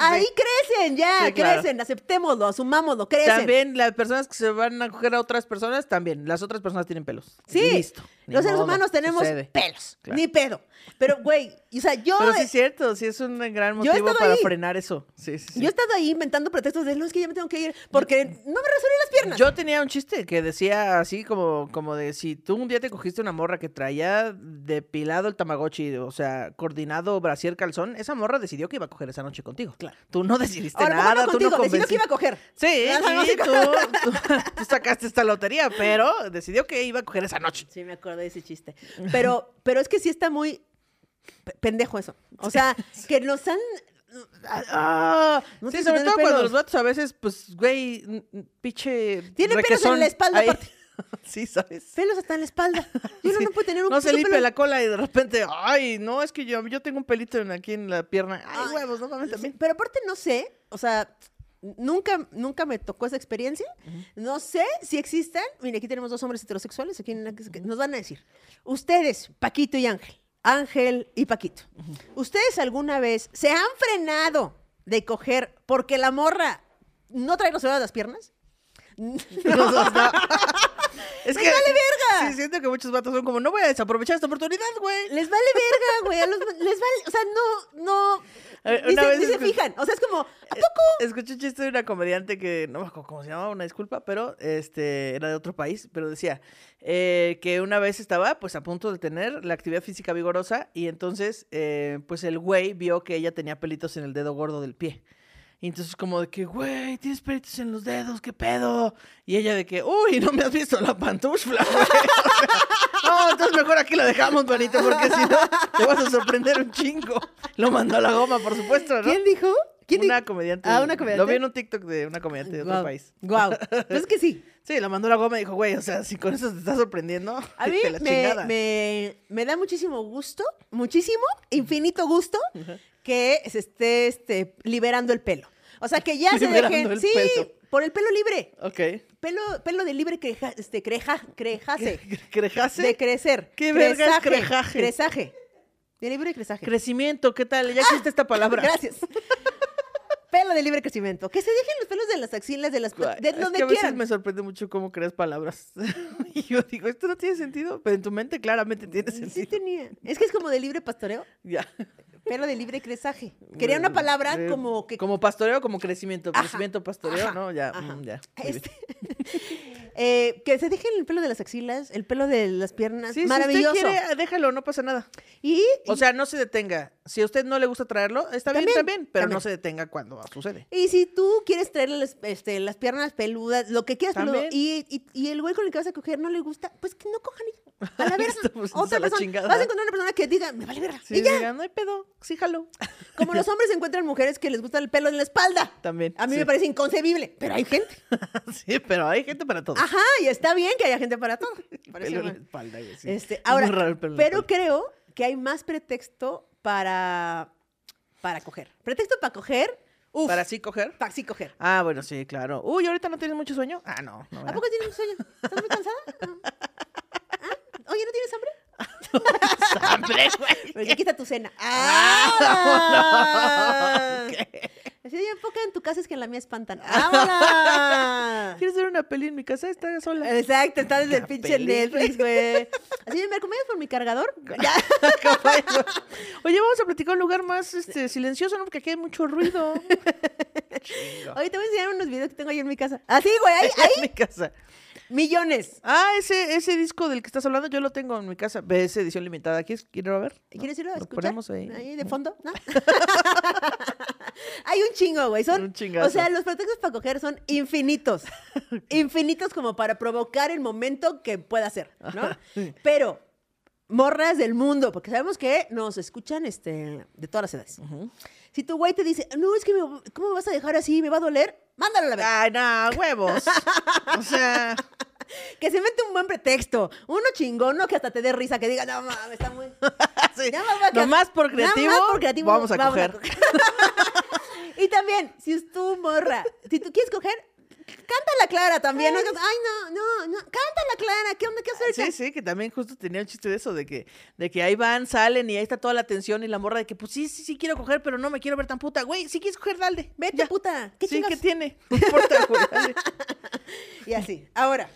Ahí crecen, ya, Sí, claro. crecen, aceptémoslo, asumámoslo, crecen. También las personas que se van a coger a otras personas, también. Las otras personas tienen pelos. Sí, Listo. Ni los seres modo, humanos tenemos sucede. pelos, Claro. ni pedo. Pero, güey, o sea, yo, Pero sí es cierto, sí es un gran motivo para ahí. frenar eso. Sí, sí, sí. yo he estado ahí inventando pretextos de, no, es que ya me tengo que ir, porque no me resolví las piernas. Yo tenía un chiste que decía así como, como de si tú un día te cogiste una morra que traía depilado el tamagotchi, o sea, coordinado brasier calzón, esa morra decidió que iba a coger esa noche contigo. Claro. Tú no decidiste Ahora, nada, no tú no contigo, decidió que iba a coger. Sí, sí, tú, tú- tú sacaste esta lotería, pero decidió que iba a coger esa noche. Sí, me acordé de ese chiste. Pero, pero es que sí está muy pe- pendejo eso. O sea, que nos han... Ah, no sí, sobre todo cuando los vatos a veces, pues, güey, pinche. Tiene pelos en la espalda, aparte. sí, ¿sabes? Pelos hasta en la espalda. Y uno Sí. no puede tener un No se limpia pelo- la cola y de repente, ay, no, es que yo, yo tengo un pelito en- aquí en la pierna. Ay, Ay, huevos, no mames también. Pero aparte no sé, o sea, nunca, nunca me tocó esa experiencia. No sé si existan. Mire, aquí tenemos dos hombres heterosexuales aquí en la que que nos van a decir. Ustedes, Paquito y Ángel. Ángel y Paquito. ¿Ustedes alguna vez se han frenado de coger porque la morra no trae los dedos de las piernas? No, no. Es ¡Les que. vale verga! Sí, siento que muchos vatos son como, no voy a desaprovechar esta oportunidad, güey. Les vale verga, güey. a los- les vale, o sea, no, no. Eh, Ni se, ni se fijan. O sea, es como, ¿a poco? Escuché un chiste de una comediante que no me acuerdo cómo se llamaba, una disculpa, pero este era de otro país, pero decía eh, que una vez estaba pues a punto de tener la actividad física vigorosa y entonces eh, pues el güey vio que ella tenía pelitos en el dedo gordo del pie. Y entonces como de que, güey, tienes pelitos en los dedos, ¿qué pedo? Y ella de que, uy, no me has visto la pantufla, güey. O sea, no, entonces mejor aquí lo dejamos, manito, porque si no, te vas a sorprender un chingo. Lo mandó a la goma, por supuesto, ¿no? ¿Quién dijo? ¿Quién una comediante. Ah, una comediante. Lo vi en un TikTok de una comediante de otro país. Guau. Pues es que sí. Sí, lo mandó a la goma y dijo, güey, o sea, si con eso te está sorprendiendo, A mí te la me, me da muchísimo gusto, muchísimo, infinito gusto, que se esté este, liberando el pelo. O sea, que ya se dejen. el Sí, pelo. por el pelo libre. Ok. Pelo, pelo de libre creja, este, creja, crejase. ¿Crejase? De crecer. ¿Qué verga es crejaje? Cresaje. De libre cresaje. Crecimiento, ¿qué tal? Ya existe esta palabra. Gracias. Pelo de libre crecimiento. Que se dejen los pelos de las axilas, de las de es donde que a veces quieran. me sorprende mucho cómo creas palabras. y yo digo, esto no tiene sentido, pero en tu mente claramente tiene Sí sentido. tenía. Es que es como de libre pastoreo. Ya. Pelo de libre cresaje. Quería una palabra Eh, como que Como pastoreo, como crecimiento. Ajá, Crecimiento, pastoreo, ajá, ¿no? Ya, ajá. mm, ya. Este, eh, que se dejen el pelo de las axilas, el pelo de las piernas. Sí, Maravilloso. Si usted quiere, déjalo, no pasa nada. Y, O sea, no se detenga. Si a usted no le gusta traerlo, está bien, También, también, pero también. no se detenga cuando sucede. y si tú quieres traerle las, este, las piernas peludas, lo que quieras peludo, También. y, y- y el güey con el que vas a coger no le gusta, pues que no cojan a la verga. Pues, a Otra la persona. chingada. Vas a encontrar una persona que diga, me vale verga. Sí, y ya. diga, no hay pedo, sí, jalo. Como los hombres encuentran mujeres que les gusta el pelo en la espalda. También. A mí sí. me parece inconcebible, pero hay gente. sí, pero hay gente para todo. Ajá, y está bien que haya gente para todo. Pelo en la espalda, güey, sí. Este, Es ahora, raro pero espalda. creo que hay más pretexto para, para coger. Pretexto para coger, uf, ¿Para sí coger? para sí coger. Ah, bueno, sí, claro. Uy, ¿ahorita no tienes mucho sueño? Ah, no. no ¿A poco tienes sueño? ¿Estás muy cansada? No. ¿Ah? Oye, ¿no tienes hambre? hambre, güey. Aquí está tu cena. Ah, ¡Ah! Así de poca en tu casa es que en la mía espantan. ¡Vámonos! ¿Quieres ver una peli en mi casa? Está sola. Exacto, está desde el pinche peli, Netflix, güey. Así de, ¿me acompañas por mi cargador? Ya. Oye, vamos a platicar un lugar más este, silencioso, ¿no? Porque aquí hay mucho ruido. Hoy te voy a enseñar unos videos que tengo ahí en mi casa. Así, güey, ahí, en ahí, mi casa. millones. Ah, ese, ese disco del que estás hablando, yo lo tengo en mi casa. Ve esa edición limitada. ¿Quieres a ver? ¿Quieres irlo a Lo escuchar? ponemos ahí. de fondo, ¿no? Hay un chingo, güey. Son, Un chingazo. o sea, los pretextos para coger son infinitos. infinitos como para provocar el momento que pueda ser, ¿no? Pero, morras del mundo, porque sabemos que nos escuchan este, de todas las edades. Si tu güey te dice, no, es que me- ¿cómo me vas a dejar así? ¿Me va a doler? Mándalo a la verga. Ay, no, huevos. O sea, Que se mete un buen pretexto. Uno chingón, no que hasta te dé risa, que diga, no mames, está muy. sí. Nada más va a quedar- Nomás por nada más creativo, por creativo, vamos a coger. Y también, si es tú, morra, si tú quieres coger, canta la clara también. No, Ay, no, no, no, canta la clara. ¿Qué onda? ¿Qué hacer? Sí, sí, que también justo tenía un chiste de eso, de que, de que ahí van, salen y ahí está toda la atención y la morra de que, pues sí, sí, sí quiero coger, pero no me quiero ver tan puta. Güey, si quieres coger, dale. Vete, Ya. puta. ¿Qué sí? ¿qué tiene? No importa, güey, dale. Y así. Ahora,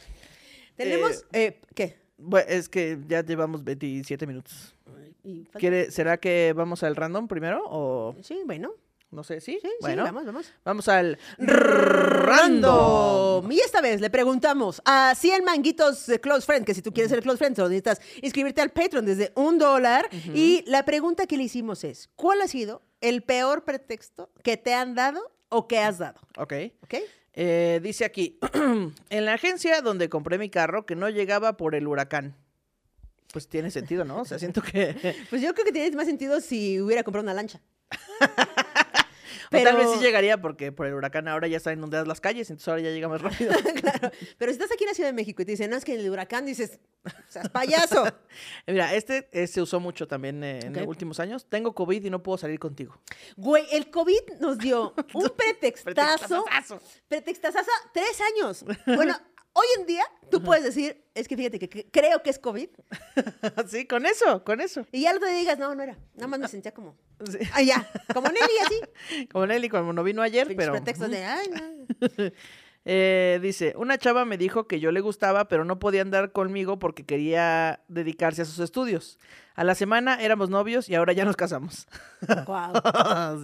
tenemos. eh, ¿Qué? Bueno, es que ya llevamos 27 minutos. ¿Quiere, ¿Será que vamos al random primero o Sí, bueno. No sé, sí? Sí, bueno, sí, vamos, vamos. vamos al random. Y esta vez le preguntamos a 100 manguitos de Close Friend, que si tú quieres ser Close Friend, solo necesitas inscribirte al Patreon desde un dólar. Y la pregunta que le hicimos es, ¿cuál ha sido el peor pretexto que te han dado o que has dado? Ok. ¿Ok? Eh, dice aquí, en la agencia donde compré mi carro que no llegaba por el huracán. Pues tiene sentido, ¿no? O sea, siento que... Pues yo creo que tiene más sentido si hubiera comprado una lancha. O tal vez Pero- sí llegaría porque por el huracán ahora ya están inundadas las calles, entonces ahora ya llega más rápido. claro. Pero si estás aquí en la Ciudad de México y te dicen, no, es que el huracán, dices, seas payaso. Mira, este eh, se usó mucho también eh, en los últimos años. Tengo COVID y no puedo salir contigo. Güey, el COVID nos dio un pretextazo. Pretextazazo. Pretextazazo, tres años. Bueno, hoy en día tú puedes decir, es que fíjate que, que creo que es COVID. sí, con eso, con eso. Y ya no te digas, no, no era. Nada más me sentía como, Sí. ah, ya, como Nelly así. Como Nelly cuando no vino ayer, pero... pretextos de, ay, no. Eh, dice, una chava me dijo que yo le gustaba, pero no podía andar conmigo porque quería dedicarse a sus estudios. A la semana éramos novios y ahora ya nos casamos. Guau.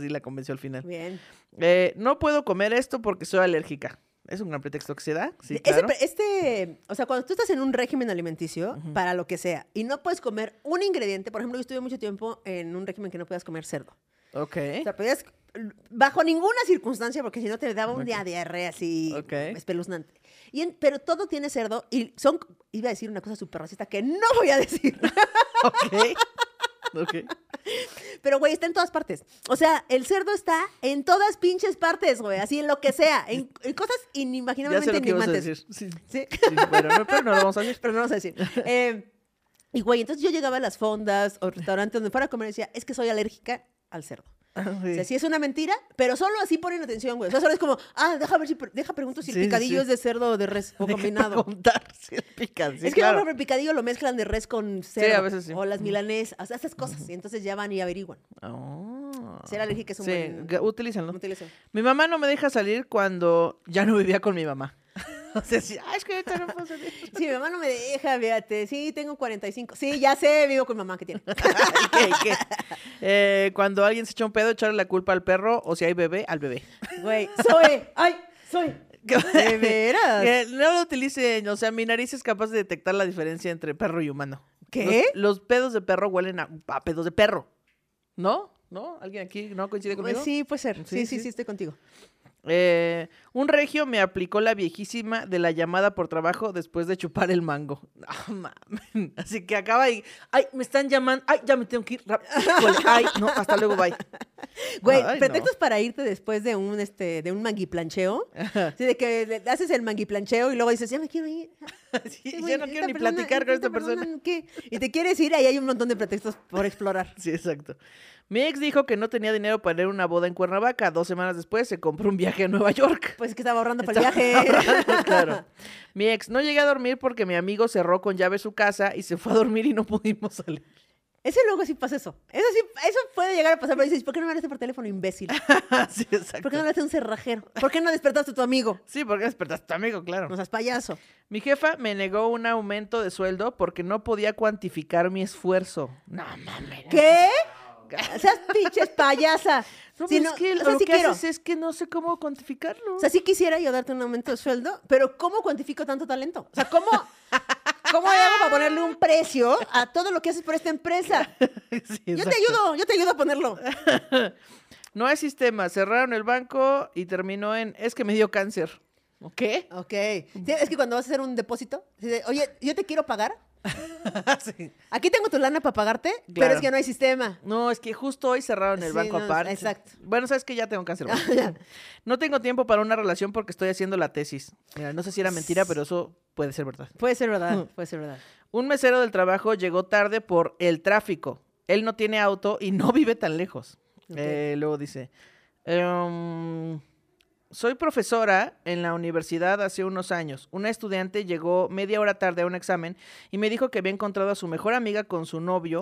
sí, la convenció al final. Bien. Eh, no puedo comer esto porque soy alérgica. Es un gran pretexto que se da. Sí, claro. pre- este, o sea, cuando tú estás en un régimen alimenticio, para lo que sea, y no puedes comer un ingrediente, por ejemplo, yo estuve mucho tiempo en un régimen que no podías comer cerdo. Ok. O sea, podías, bajo ninguna circunstancia, porque si no te daba un Ok. día diarrea así Ok. espeluznante. Y en- pero todo tiene cerdo y son, iba a decir una cosa súper racista que no voy a decir, Ok. Pero güey, está en todas partes. O sea, el cerdo está en todas pinches partes, güey, así en lo que sea, en, en cosas Ya sé inimaginablemente lo que a decir. Sí. ¿Sí? Sí, bueno, no, pero no lo vamos a decir. pero no vamos a decir. Eh, y güey, entonces yo llegaba a las fondas o restaurantes donde fuera a comer y decía, es que soy alérgica al cerdo. O sea, sí es una mentira, pero solo así ponen atención, güey. O sea, solo es como, ah, deja ver si, deja pregunto si Sí, el sí, picadillo sí. es de cerdo o de res o que combinado. preguntar si el. Sí, es que claro. el picadillo lo mezclan de res con cerdo. a veces sí. O las milanesas, o sea, esas cosas. Y entonces ya van y averiguan. Oh. Ser alérgica es un Sí, buen- que- utilízanlo. ¿Cómo te dicen? Mi mamá no me deja salir cuando ya no vivía con mi mamá. o sea, sí, "Ay, es que ahorita no puedo salir. Sí, mi mamá no me deja, fíjate. Sí, tengo 45. Sí, ya sé, vivo con mamá que tiene. ¿Y qué, qué? Eh, cuando alguien se echa un pedo, echarle la culpa al perro o si hay bebé, al bebé. Güey, soy. ¡Ay! Soy. ¿De veras? Que no lo utilicen, o sea, mi nariz es capaz de detectar la diferencia entre perro y humano. ¿Qué? Los, los pedos de perro huelen a, a pedos de perro. ¿No? ¿No? ¿Alguien aquí no coincide conmigo? Sí, puede ser. Sí, sí, sí. estoy contigo. Eh, un regio me aplicó la viejísima de la llamada por trabajo después de chupar el mango. Mamen. Así que acaba y, ay, me están llamando, ay, ya me tengo que ir. ay, no, hasta luego, bye. Güey, Ay, no. pretextos para irte después de un este de un manguiplancheo. Sí, de que haces el manguiplancheo y luego dices, ya me quiero ir. Sí, Sí, ya no quiero ni persona- platicar con esta persona, persona. ¿qué? Y te quieres ir, ahí hay un montón de pretextos por explorar. Sí, exacto. Mi ex dijo que no tenía dinero para ir a una boda en Cuernavaca. Dos semanas después se compró un viaje a Nueva York. Pues es que estaba ahorrando para el viaje. ahorrando, claro. Mi ex no llegué a dormir porque mi amigo cerró con llave su casa y se fue a dormir y no pudimos salir. Ese luego sí pasa eso. Eso sí, eso puede llegar a pasar, pero dices, ¿por qué no me hablaste por teléfono, imbécil? sí, exacto. ¿Por qué no hablaste a un cerrajero? ¿Por qué no despertaste a tu amigo? Sí, porque despertaste a tu amigo, claro. No seas payaso. Mi jefa me negó un aumento de sueldo porque no podía cuantificar mi esfuerzo. No mames. ¿Qué? Seas pinches payasa. No, Si no- es que o sea, lo sí que quiero. haces es que no sé cómo cuantificarlo. O sea, sí quisiera yo darte un aumento de sueldo, pero ¿cómo cuantifico tanto talento? O sea, ¿cómo, cómo hago para ponerle un precio a todo lo que haces por esta empresa? Sí, Yo te ayudo, yo te ayudo a ponerlo. No hay sistema. Cerraron el banco y terminó en es que me dio cáncer. ¿Qué? Ok. Sí, es que cuando vas a hacer un depósito, oye, yo te quiero pagar, Sí. Aquí tengo tu lana para pagarte, pero es que no hay sistema. No, es que justo hoy cerraron el Sí, banco no, aparte. exacto. Bueno, sabes que ya tengo cáncer. güey. no tengo tiempo para una relación porque estoy haciendo la tesis. Mira, no sé si era mentira, pero eso puede ser verdad. Puede ser verdad, puede ser verdad. Un mesero del trabajo llegó tarde por el tráfico. Él no tiene auto y no vive tan lejos. Eh, luego dice, em, soy profesora en la universidad hace unos años. Una estudiante llegó media hora tarde a un examen y me dijo que había encontrado a su mejor amiga con su novio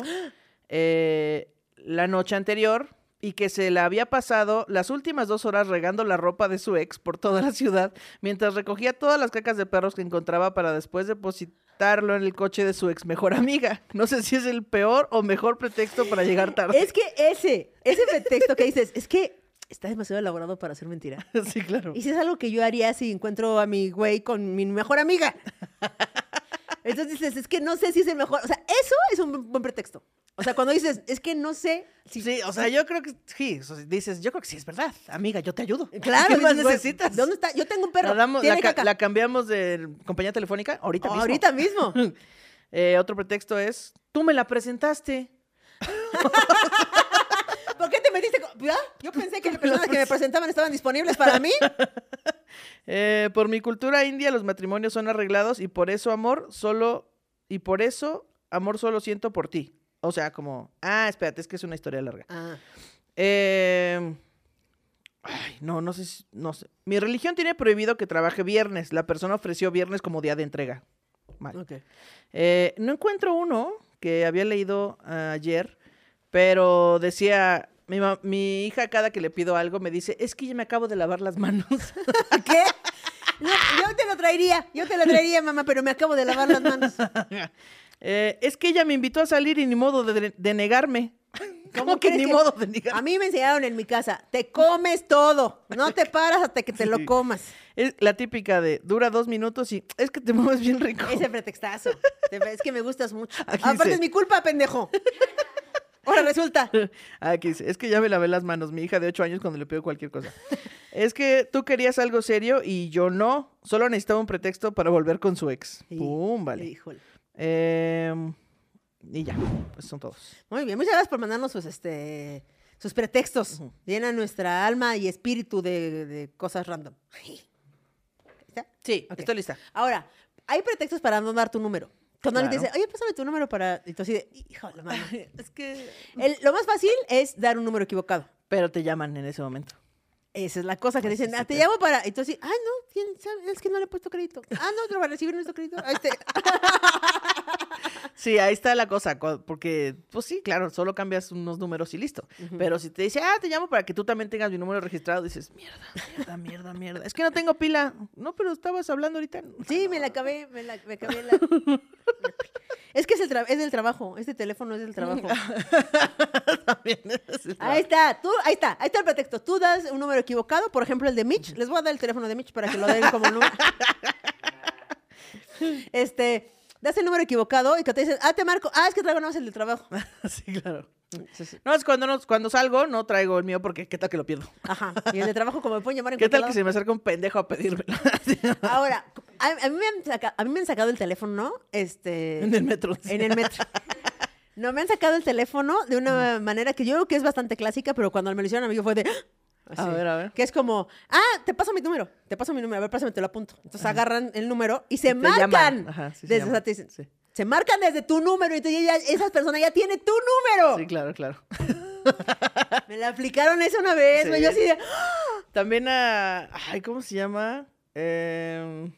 eh, la noche anterior y que se la había pasado las últimas dos horas regando la ropa de su ex por toda la ciudad mientras recogía todas las cacas de perros que encontraba para después depositarlo en el coche de su ex mejor amiga. No sé si es el peor o mejor pretexto para llegar tarde. Es que ese, ese pretexto que dices, es que está demasiado elaborado para ser mentira. sí, claro. Y si es algo que yo haría si encuentro a mi güey con mi mejor amiga. Entonces dices, es que no sé si es el mejor. O sea, eso es un bu- buen pretexto. O sea, cuando dices, es que no sé si. Sí, o sea, yo creo que sí. o sea, dices, yo creo que sí es verdad. Amiga, yo te ayudo. Claro, ¿Qué más dices, necesitas? ¿Dónde está? Yo tengo un perro. La, damos- tiene la ca- caca. la cambiamos de compañía telefónica ahorita mismo. Ahorita mismo. Eh, otro pretexto es, tú me la presentaste. ¿Por qué te metiste con.? ¿Ya? Yo pensé que las personas que me presentaban estaban disponibles para mí. Eh, por mi cultura india, los matrimonios son arreglados y por eso, amor, solo. Y por eso, amor, solo siento por ti. O sea, como. Ah, espérate, es que es una historia larga. Ah, Eh, Ay, no, no sé, si- no sé. Mi religión tiene prohibido que trabaje viernes. La persona ofreció viernes como día de entrega. Mal. ok. Eh, no encuentro uno que había leído ah, ayer, pero decía, mi, mi hija cada que le pido algo me dice, es que ya me acabo de lavar las manos. ¿Qué? No, yo te lo traería, yo te lo traería, mamá, pero me acabo de lavar las manos. Eh, es que ella me invitó a salir y ni modo de, de negarme. ¿Cómo, ¿Cómo que ni que- modo de negarme? A mí me enseñaron en mi casa, te comes todo, no te paras hasta que te lo comas. Es la típica de, dura dos minutos y es que te mueves bien rico. Ese pretextazo. Te- Es que me gustas mucho. Aquí Aparte dice- es mi culpa, pendejo. Ahora resulta. Aquí dice, es que ya me lavé las manos, mi hija de 8 años cuando le pido cualquier cosa. es que tú querías algo serio y yo no. Solo necesitaba un pretexto para volver con su ex. Sí. Pum, vale. Híjole. Em, y ya, pues son todos. Muy bien, muchas gracias por mandarnos sus, este, sus pretextos. Ujú. Llena nuestra alma y espíritu de, de cosas random. ¿Está? Sí, Ok. estoy lista. Ahora, hay pretextos para no dar tu número. Cuando alguien te Claro. dice, oye, pásame tu número para... Y tú así de, híjole, mano. es que... El- lo más fácil es dar un número equivocado. Pero te llaman en ese momento. Esa es la cosa que dicen, sí, ah, te llamo para... Y tú así, ah, no, ¿quién sabe? es que no le he puesto crédito. Ah, no, te lo va a recibir nuestro crédito. Ah, este. Sí, ahí está la cosa, porque, pues sí, claro, solo cambias unos números y listo. Pero si te dice, ah, te llamo para que tú también tengas mi número registrado, dices, mierda, mierda, mierda, mierda. Es que no tengo pila. No, pero estabas hablando ahorita. Sí, me la acabé, me la me acabé la... Es que es, el tra- es del trabajo, este teléfono es del trabajo. También es el Ahí está, tú, ahí está, ahí está el pretexto. Tú das un número equivocado, por ejemplo, el de Mitch. Les voy a dar el teléfono de Mitch para que lo den como número. Este, das el número equivocado y que te dicen, ah, te marco, ah, es que traigo nada más el de trabajo. Sí, claro. No, es cuando, no, cuando salgo, no traigo el mío porque qué tal que lo pierdo. Ajá. Y el de trabajo, como me pueden llamar en ¿Qué tal que se me acerca un pendejo a pedírmelo? Ahora, a, a mí me han saca- a mí me han sacado el teléfono, este, en el metro. en el metro. No, me han sacado el teléfono de una manera que yo creo que es bastante clásica, pero cuando me lo hicieron a mí fue de... A ver, a ver. Que es como, ah, te paso mi número, te paso mi número, a ver, pásame, te lo apunto. Entonces agarran el número y se marcan. Ajá, sí, desde, te dicen, Sí. Se marcan desde tu número y entonces ya, esas personas ya tienen tu número. Sí, claro, claro. Me la aplicaron eso una vez, Sí. yo así de. También a. Ay, ¿cómo se llama? Eh,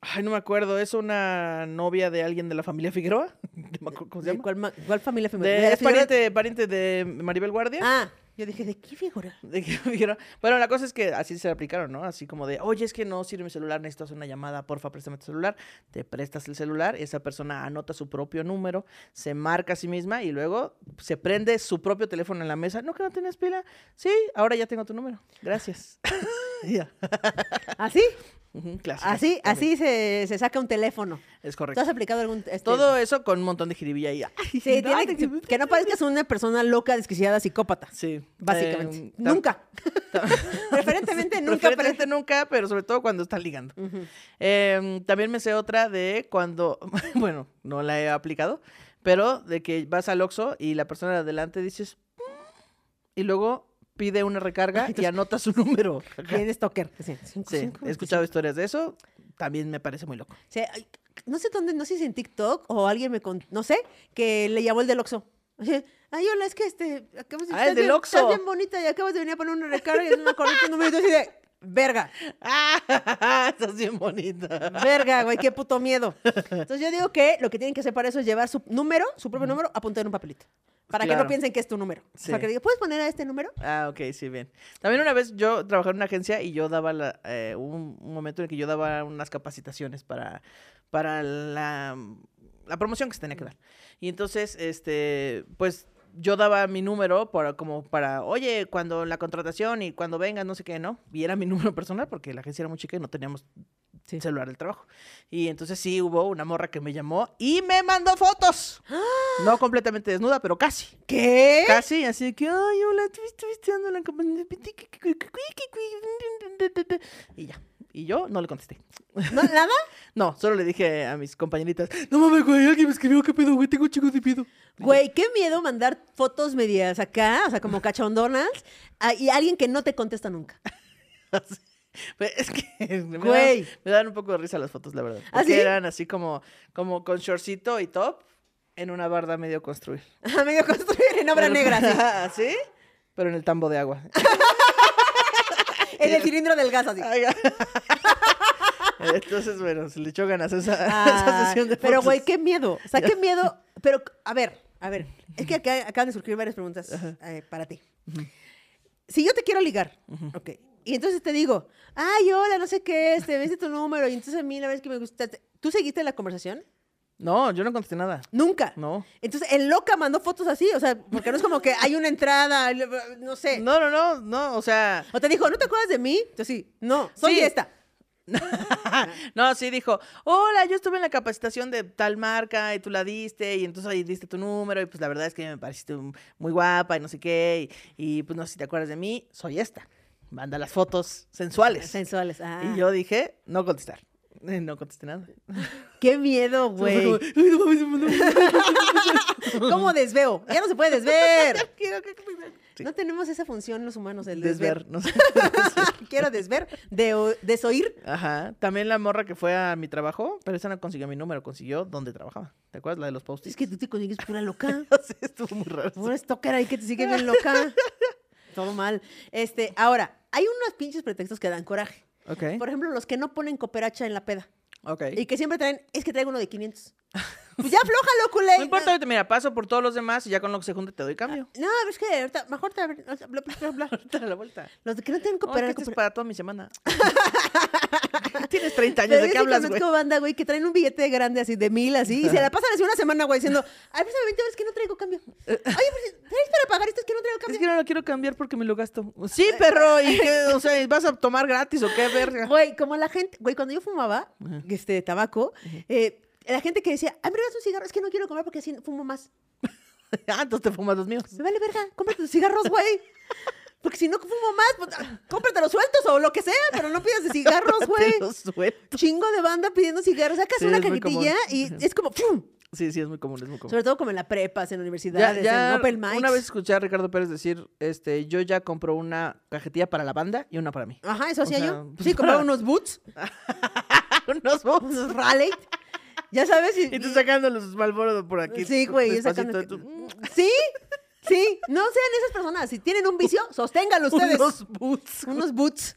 Ay, no me acuerdo. Es una novia de alguien de la familia Figueroa. ¿Cómo se ¿De llama? cuál, cuál familia femenina? es pariente, pariente de Maribel Guardia. Ah, yo dije, ¿de qué figura? De que Figueroa. Bueno, la cosa es que así se aplicaron, ¿no? Así como de, oye, es que no sirve mi celular, necesito hacer una llamada, porfa, préstame tu celular. Te prestas el celular, esa persona anota su propio número, se marca a sí misma y luego se prende su propio teléfono en la mesa. ¿No que no tienes pila? Sí, ahora ya tengo tu número. Gracias. Y Así, también. así se, se saca un teléfono. Es ¿Tú correcto. has aplicado algún este, Todo eso con un montón de jiribilla ahí. Sí, tiene que, que no parezcas una persona loca, desquiciada, psicópata. Sí. Básicamente. Eh, nunca. Preferentemente nunca. Preferentemente nunca, pero sobre todo cuando están ligando. Eh, también me sé otra de cuando, bueno, no la he aplicado, pero de que vas al Oxxo y la persona de adelante dices, "Mm", y luego pide una recarga y anota su número. Bien stalker. Sí, cinco, Sí, cinco, he escuchado historias de eso, también me parece muy loco. Sí, no sé dónde, no sé si en TikTok o alguien me contó, no sé, que le llamó el del Oxxo. Ay, hola, es que este, acabas de, Ah, el del bien- Oxxo. Estás bien bonita y acabas de venir a poner una recarga y no me acordé tu número. Y así de, verga, ¡Ah! Estás bien bonita. verga, güey, qué puto miedo. Entonces yo digo que lo que tienen que hacer para eso es llevar su número, su propio número, apuntado en un papelito. Para que no piensen que es tu número. O sea, Sí. que diga, ¿puedes poner a este número? Ah, ok, sí, bien. También una vez yo trabajaba en una agencia y yo daba la, eh, un, un momento en el que yo daba unas capacitaciones para, para la, la promoción que se tenía que dar. Y entonces, este, pues yo daba mi número para, como para, oye, cuando la contratación y cuando vengas, no sé qué, ¿no? Y era mi número personal porque la agencia era muy chica y no teníamos celular del trabajo. Y entonces sí hubo una morra que me llamó y me mandó fotos. No completamente desnuda, pero casi. ¿Qué? Casi, así que, ay, hola, estuviste dando la Y ya. Y yo no le contesté. ¿No, ¿Nada? No, solo le dije a mis compañeritas, no mames, güey, alguien me escribió, ¿qué pedo, güey? Tengo un chico de pedo. Güey, qué miedo mandar fotos medias acá, o sea, como cachondonas, a- y alguien que no te contesta nunca. Así. Pero Es que me Güey. dan, me dan un poco de risa las fotos, la verdad. ¿Ah, Porque sí? eran así como, como con shortcito y top en una barda medio construir. Medio construir en obra Pero- negra, sí. ¿Sí? Pero en el tambo de agua. En el cilindro del gas, así. Entonces, bueno, se le echó ganas esa, esa Ah, sesión de pero, fotos. güey, qué miedo. O sea, qué miedo. Pero, a ver, a ver. Es que acá acaban de surgir varias preguntas eh, para ti. Si yo te quiero ligar, ok, y entonces te digo, ay, hola, no sé qué, este, me dice tu número, y entonces a mí la vez que me gustaste, ¿tú seguiste la conversación? No, yo no contesté nada. Nunca. No. Entonces, el loca mandó fotos así, o sea, porque no es como que hay una entrada, no sé. No, no, no, no, o sea, O te dijo, ¿no te acuerdas de mí? Yo sí, no, soy Sí. esta. no, sí dijo, hola, yo estuve en la capacitación de tal marca y tú la diste y entonces ahí diste tu número y pues la verdad es que me pareciste muy guapa y no sé qué y, y, pues no sé si te acuerdas de mí, soy esta. Manda las fotos sensuales. Sensuales. Ah. Y yo dije, no contestar. Eh, No contesté nada. Qué miedo, güey. ¿Cómo desveo? Ya no se puede desver. Sí. No tenemos esa función los humanos, el Desver, desver. no sé. Quiero desver, de, desoír. Ajá. También la morra que fue a mi trabajo, pero esa no consiguió mi número, consiguió donde trabajaba. ¿Te acuerdas? La de los post Es que tú te consigues pura loca. sí, estuvo muy raro. Una stalker ahí que te sigue bien loca. Todo mal. Este, ahora, hay unos pinches pretextos que dan coraje. Ok. Por ejemplo, los que no ponen cooperacha en la peda. Ok. Y que siempre traen, es que traigo uno de 500. Pues ya aflójalo, culé. No importa, ahorita, mira, paso por todos los demás y ya con lo que se junte te doy cambio. No, es que ahorita, mejor te... bla, bla, bla, la vuelta. Los que no tienen No, es que cooperacha. este es para toda mi semana. Tienes 30 años, ¿de qué hablas, güey? conozco banda, güey, que traen un billete grande así de mil, así, y se la pasan así una semana, güey, diciendo, ay, pues 20 veces que no traigo cambio. Oye, pues, ¿traes para pagar esto? Es que no traigo Es cambio. que no lo quiero cambiar porque me lo gasto. Sí, perro, ¿y qué? O sea, ¿vas a tomar gratis o qué, verga? Güey, como la gente, güey, cuando yo fumaba, este, tabaco, eh, la gente que decía, ay, me regalas un cigarro, es que no quiero comer porque así fumo más. Ah, entonces te fumas los míos. Me vale verga, cómprate tus cigarros, güey. Porque si no fumo más, pues, ah, cómprate los sueltos o lo que sea, pero no pidas de cigarros, güey. Chingo de banda pidiendo cigarros. Sacas Sí, una cajetilla y es como, ¡pum! Sí, sí, es muy común, es muy común. Sobre todo como en la prepas, en Ya, universidades, ya en open mics. una vez escuché a Ricardo Pérez decir, este, yo ya compro una cajetilla para la banda y una para mí. Ajá, eso O hacía sea, yo. pues, Sí, compraba unos boots, Unos bobos. unos raleigh. Ya sabes. Y, Y tú sacando los Malboro por aquí. sí, güey. sacando- tú, Sí, sí. No sean esas personas. Si tienen un vicio, sosténganlo ustedes. Unos boots. Unos boots.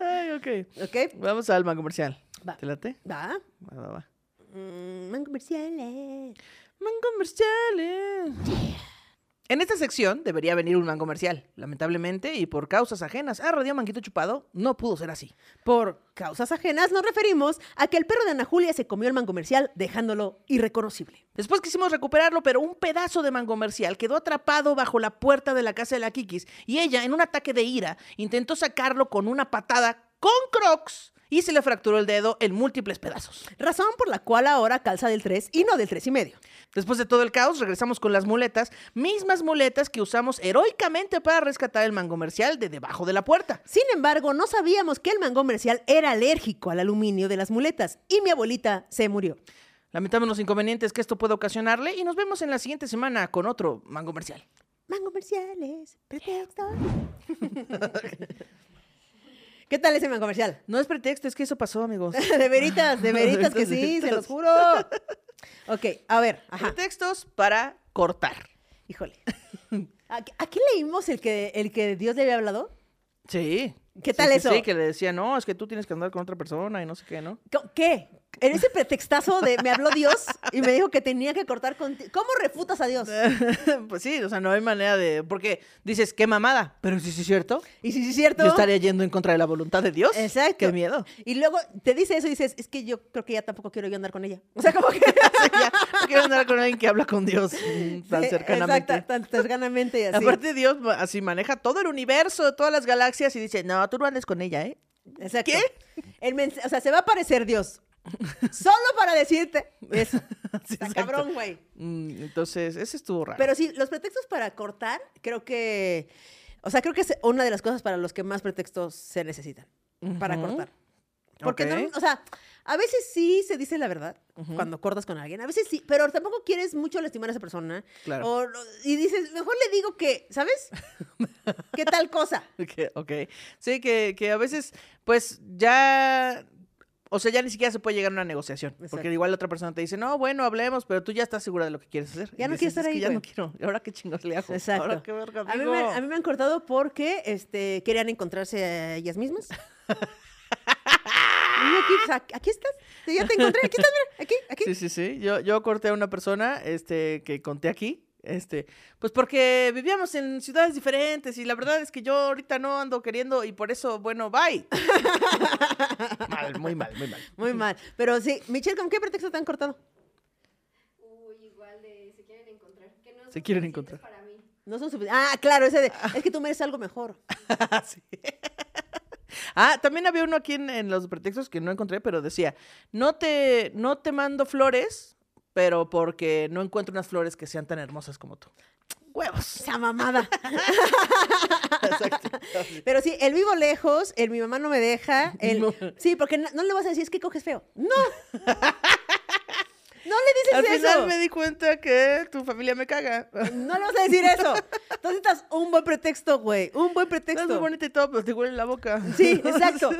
Ay, ok. ¿Ok? Vamos al man comercial. Va. ¿Te late? Va. Va, va, va. Mm, man comerciales. Man comerciales. En esta sección debería venir un man comercial. Lamentablemente, y por causas ajenas a Radio Manquito Chupado, no pudo ser así. Por causas ajenas nos referimos a que el perro de Ana Julia se comió el man comercial dejándolo irreconocible. Después quisimos recuperarlo, pero un pedazo de man comercial quedó atrapado bajo la puerta de la casa de la Kikis y ella, en un ataque de ira, intentó sacarlo con una patada con crocs y se le fracturó el dedo en múltiples pedazos. Razón por la cual ahora calza del 3 y no del 3 y medio. Después de todo el caos, regresamos con las muletas, mismas muletas que usamos heroicamente para rescatar el mango comercial de debajo de la puerta. Sin embargo, no sabíamos que el mango comercial era alérgico al aluminio de las muletas y mi abuelita se murió. Lamentamos los inconvenientes que esto puede ocasionarle y nos vemos en la siguiente semana con otro mango comercial. Mango comerciales, pretexto. ¿Qué tal ese mango comercial? No es pretexto, es que eso pasó, amigos. de veritas, de veritas que sí, se los juro. Ok, a ver, ajá. Pretextos para cortar. Híjole. ¿Aquí, aquí leímos el que, el que Dios le había hablado? Sí. ¿Qué tal sí, eso? Sí, que le decía, no, es que tú tienes que andar con otra persona y no sé qué, ¿no? ¿Qué? En ese pretextazo de me habló Dios y me dijo que tenía que cortar contigo. ¿Cómo refutas a Dios? pues sí, o sea, no hay manera de... Porque dices, qué mamada, pero sí, sí es cierto. Y si sí es cierto. Yo estaría yendo en contra de la voluntad de Dios. Exacto. Qué miedo. Y luego te dice eso y dices, es que yo creo que ya tampoco quiero yo andar con ella. O sea, como que. Ya, no quiero andar con alguien que habla con Dios mm, tan cercanamente. Exacto, tan cercanamente y así. Aparte Dios así maneja todo el universo, todas las galaxias y dice, no, tú no andes con ella, ¿eh? Exacto. ¿Qué? El o sea, se va a aparecer Dios. Solo para decirte eso. Sí, Está exacto. cabrón, güey. Mm, Entonces, ese estuvo raro. Pero sí, los pretextos para cortar, creo que. O sea, creo que es una de las cosas para los que más pretextos se necesitan. Para cortar. Porque, no, o sea, a veces sí se dice la verdad cuando cortas con alguien. A veces sí, pero tampoco quieres mucho lastimar a esa persona. Claro. O- y dices, mejor le digo que, ¿sabes? ¿Qué tal cosa? Ok, ok. Sí, que, que a veces, pues ya. O sea, ya ni siquiera se puede llegar a una negociación. Porque igual la otra persona te dice, no, bueno, hablemos, pero tú ya estás segura de lo que quieres hacer. Ya Y no dices, quieres estar "Es que ahí, Ya güey". no quiero. ¿Y ahora qué chingos le hago? Exacto. Ahora qué verga A mí, me, digo? a mí me han cortado porque este, querían encontrarse a ellas mismas. Y yo aquí, aquí, aquí estás. Ya te encontré. Aquí estás, mira. Aquí, aquí. Sí, sí, sí. Yo, yo corté a una persona este, que conté aquí. Este, pues porque vivíamos en ciudades diferentes y la verdad es que yo ahorita no ando queriendo y por eso, bueno, bye. mal, muy mal, muy mal. Muy mal. Pero sí, Michelle, ¿con qué pretexto te han cortado? Uy, igual de se quieren encontrar. Que no Se son quieren encontrar. Para mí. No son suficientes. Ah, claro, ese de. Es que tú mereces algo mejor. Sí. Ah, también había uno aquí en, en los pretextos que no encontré, pero decía, no te, no te mando flores, pero porque no encuentro unas flores que sean tan hermosas como tú. Huevos. Esa mamada. Exacto. Pero sí, el vivo lejos, el mi mamá no me deja. El... No. Sí, porque no, no le vas a decir es que coges feo. No. No le Al dices final eso. me di cuenta que tu familia me caga. No le vas a decir eso. Entonces necesitas un buen pretexto, güey. Un buen Estás muy pretexto. bonita y todo, pero te huele la boca. Sí, exacto.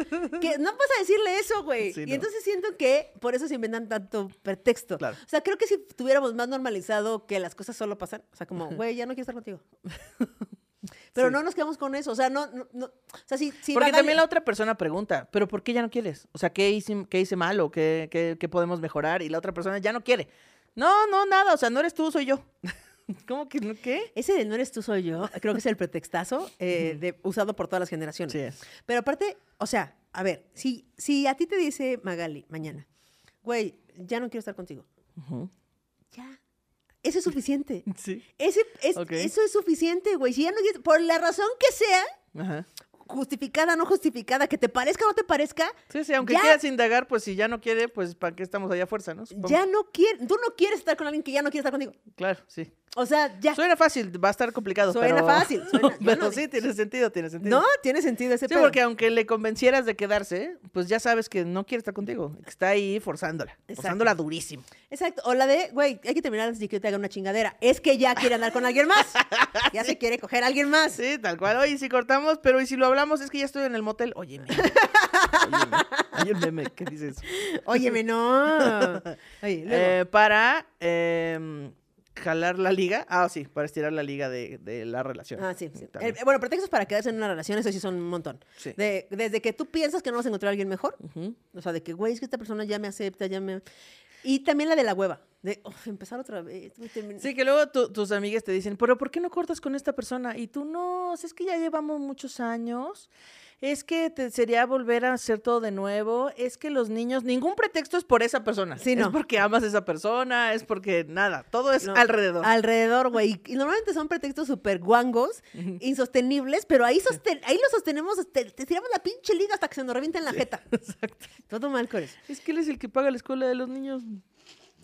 Que no vas a decirle eso, güey. Sí, y no. entonces siento que por eso se inventan tanto pretexto. Claro. O sea, creo que si tuviéramos más normalizado que las cosas solo pasan, o sea, como, güey, ya no quiero estar contigo. Pero Sí. no nos quedamos con eso. O sea, no, no, no- o sea, si, si Porque también la otra persona pregunta, ¿pero por qué ya no quieres? O sea, ¿qué hice, qué hice mal o qué, qué- qué podemos mejorar? Y la otra persona ya no quiere. No, no, nada. O sea, no eres tú, soy yo. ¿Cómo que no? ¿Qué? Ese de no eres tú, soy yo, creo que es el pretextazo eh, de, usado por todas las generaciones. Sí es. Pero aparte, o sea, a ver, si, si a ti te dice Magali mañana, güey, ya no quiero estar contigo, Ujú. ya. Eso es suficiente. Sí. Ese, es, Ok. Eso es suficiente, güey. Si ya no por la razón que sea, Ajá. justificada, no justificada, que te parezca o no te parezca, Sí, sí, aunque Ya. quieras indagar, pues si ya no quiere, pues ¿para qué estamos allá a fuerza, no? Supongo. ya no quieres, tú no quieres estar con alguien que ya no quiere estar contigo. Claro, sí. O sea, ya. Suena fácil, va a estar complicado, Suena pero... fácil, suena- pero no- sí, tiene sentido, tiene sentido. No, tiene sentido ese Sí, pedo. porque aunque le convencieras de quedarse, pues ya sabes que no quiere estar contigo, que está ahí forzándola, Exacto. forzándola durísimo. Exacto. O la de, güey, hay que terminar antes de que yo te haga una chingadera. Es que ya quiere andar con alguien más. Ya se quiere coger a alguien más. Sí, tal cual. Oye, si cortamos, pero y si lo hablamos, es que ya estoy en el motel. Óyeme. Óyeme. Hay un meme que dice eso. Óyeme, no. Oye, luego. Eh, para em, jalar la liga. Ah, sí, para estirar la liga de, de la relación. Ah, sí, sí. El- bueno, pretextos para quedarse en una relación, eso sí son un montón. Sí. De- desde que tú piensas que no vas a encontrar a alguien mejor, o sea, de que, güey, es que esta persona ya me acepta, ya me... Y también la de la hueva. De "Oh, empezar otra vez. voy a terminar". Sí, que luego tu- tus amigas te dicen, pero ¿por qué no cortas con esta persona? Y tú, no, si es que ya llevamos muchos años, es que te sería volver a hacer todo de nuevo, es que los niños, ningún pretexto es por esa persona. Sí, Es no. porque amas a esa persona, es porque nada, todo es No, alrededor. Alrededor, güey. Y normalmente son pretextos súper guangos, insostenibles, pero ahí, sosten ahí lo sostenemos, te, te tiramos la pinche liga hasta que se nos revienta en la jeta. Exacto. Todo mal con eso. Es que él es el que paga la escuela de los niños.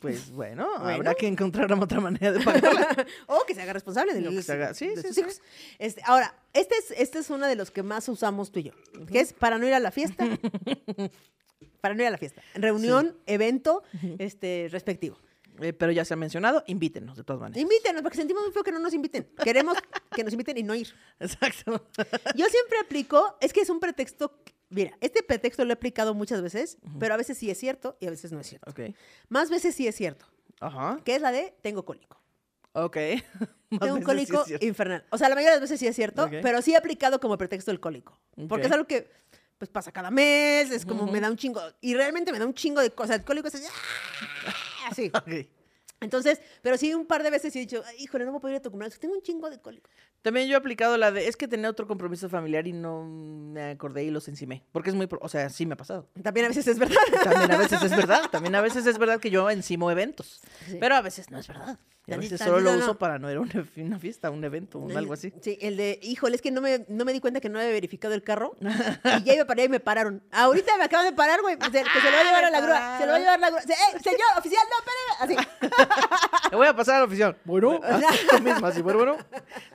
Pues bueno, Bueno. habrá que encontrar otra manera de pagarla. o que se haga responsable de lo Que se haga- sí, sí, sí. hijos. Este, ahora, este es, este es uno de los que más usamos tú y yo, que es para no ir a la fiesta. para no ir a la fiesta. Reunión, evento, este, respectivo. Eh, pero ya se ha mencionado, invítenos de todas maneras. Invítenos, porque sentimos muy feo que no nos inviten. Queremos que nos inviten y no ir. Exacto. Yo siempre aplico, es que es un pretexto. Mira, este pretexto lo he aplicado muchas veces, pero a veces sí es cierto y a veces no es cierto. Más veces sí es cierto, Ajá. que es la de tengo cólico. Ok. Tengo un sí cólico infernal. O sea, la mayoría de las veces sí es cierto, pero sí he aplicado como pretexto el cólico. Porque es algo que pues pasa cada mes, es como me da un chingo, y realmente me da un chingo de cosas. El cólico es así, ¡ah! así. Entonces, pero sí un par de veces he dicho, "Ay, híjole, no a poder ir a tu cumpleaños, tengo un chingo de cólico. También yo he aplicado la de, es que tenía otro compromiso familiar y no me acordé y los encimé. Porque es muy, o sea, sí me ha pasado. También a veces es verdad. También a veces es verdad, también a veces es verdad que yo encimo eventos. Sí. Pero a veces no es verdad. Y a Tantito, veces solo lo uso no. para no ir a una, fiesta, un evento, un algo así. Sí, el de, híjole, es que no me, no me di cuenta que no había verificado el carro. y ya iba para allá y me pararon. Ahorita me acaban de parar, güey. Se- que se lo va a llevar a la grúa. Se lo va a llevar la grúa. ¡Eh, señor, oficial, no, espérame! Así. Le voy a pasar a la oficina. Bueno, haz tú misma, así, bueno, bueno.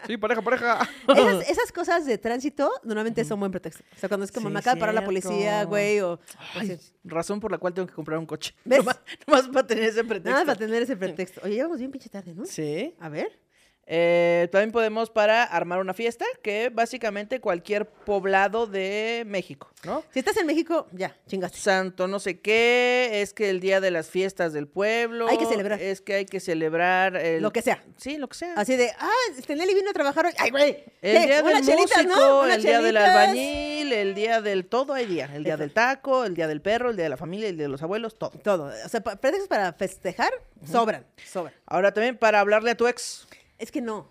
Sí, pareja, pareja. Esas, esas cosas de tránsito normalmente son buen pretexto. O sea, cuando es como Sí, me acaba de parar la policía, güey, o... Ay, así. razón por la cual tengo que comprar un coche. ¿Ves? Nomás, nomás para tener ese pretexto. Nada más para tener ese pretexto. Oye, llevamos bien pinche tarde, ¿no? Sí. A ver. Eh, también podemos para armar una fiesta, que básicamente cualquier poblado de México, ¿no? Si estás en México, ya, chingaste. Santo no sé qué, es que el día de las fiestas del pueblo. Hay que celebrar. Es que hay que celebrar. el- Lo que sea. Sí, lo que sea. Así de, ah, este Nelly vino a trabajar hoy. Ay, güey. El ¿qué? día del músico, el día del albañil, el día del todo hay día. El día Eso. del taco, el día del perro, el día de la familia, el día de los abuelos, todo. Todo. O sea, pretextos para festejar sobran. Sobran. Ahora también para hablarle a tu ex. Es que no.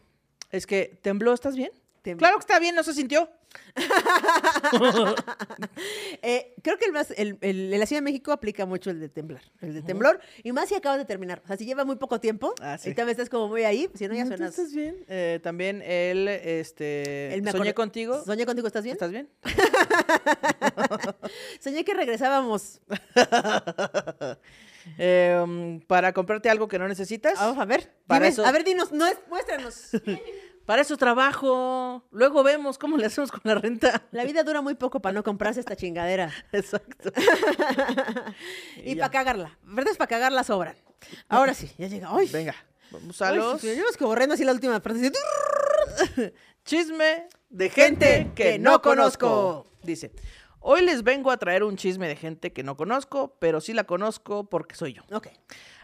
Es que, ¿tembló? ¿Estás bien? Claro que está bien, no se sintió. Eh, creo que el más, el, el- en la Ciudad de México aplica mucho el de temblar, el de temblor, y más si acabas de terminar. O sea, si lleva muy poco tiempo, Ah, sí. y también estás como muy ahí, si no ya ¿No tú suenas. ¿Estás bien? Eh, también él, este, me soñé contigo. Soñé contigo, ¿estás bien? ¿Estás bien? Soñé que regresábamos. Eh, um, para comprarte algo que no necesitas. Vamos a ver. Para dime, eso- A ver, dinos, no es, muéstranos. Para eso trabajo. Luego vemos cómo le hacemos con la renta. La vida dura muy poco para no comprarse esta chingadera. Exacto. Y para cagarla. ¿Verdad? Para cagarla sobran. Ahora sí, ya llega. ¡Ay! Venga, vamos a Ay, los sí, llevas corriendo así la última parte. así, chisme de gente que no conozco. Dice, hoy les vengo a traer un chisme de gente que no conozco, pero sí la conozco porque soy yo. Ok.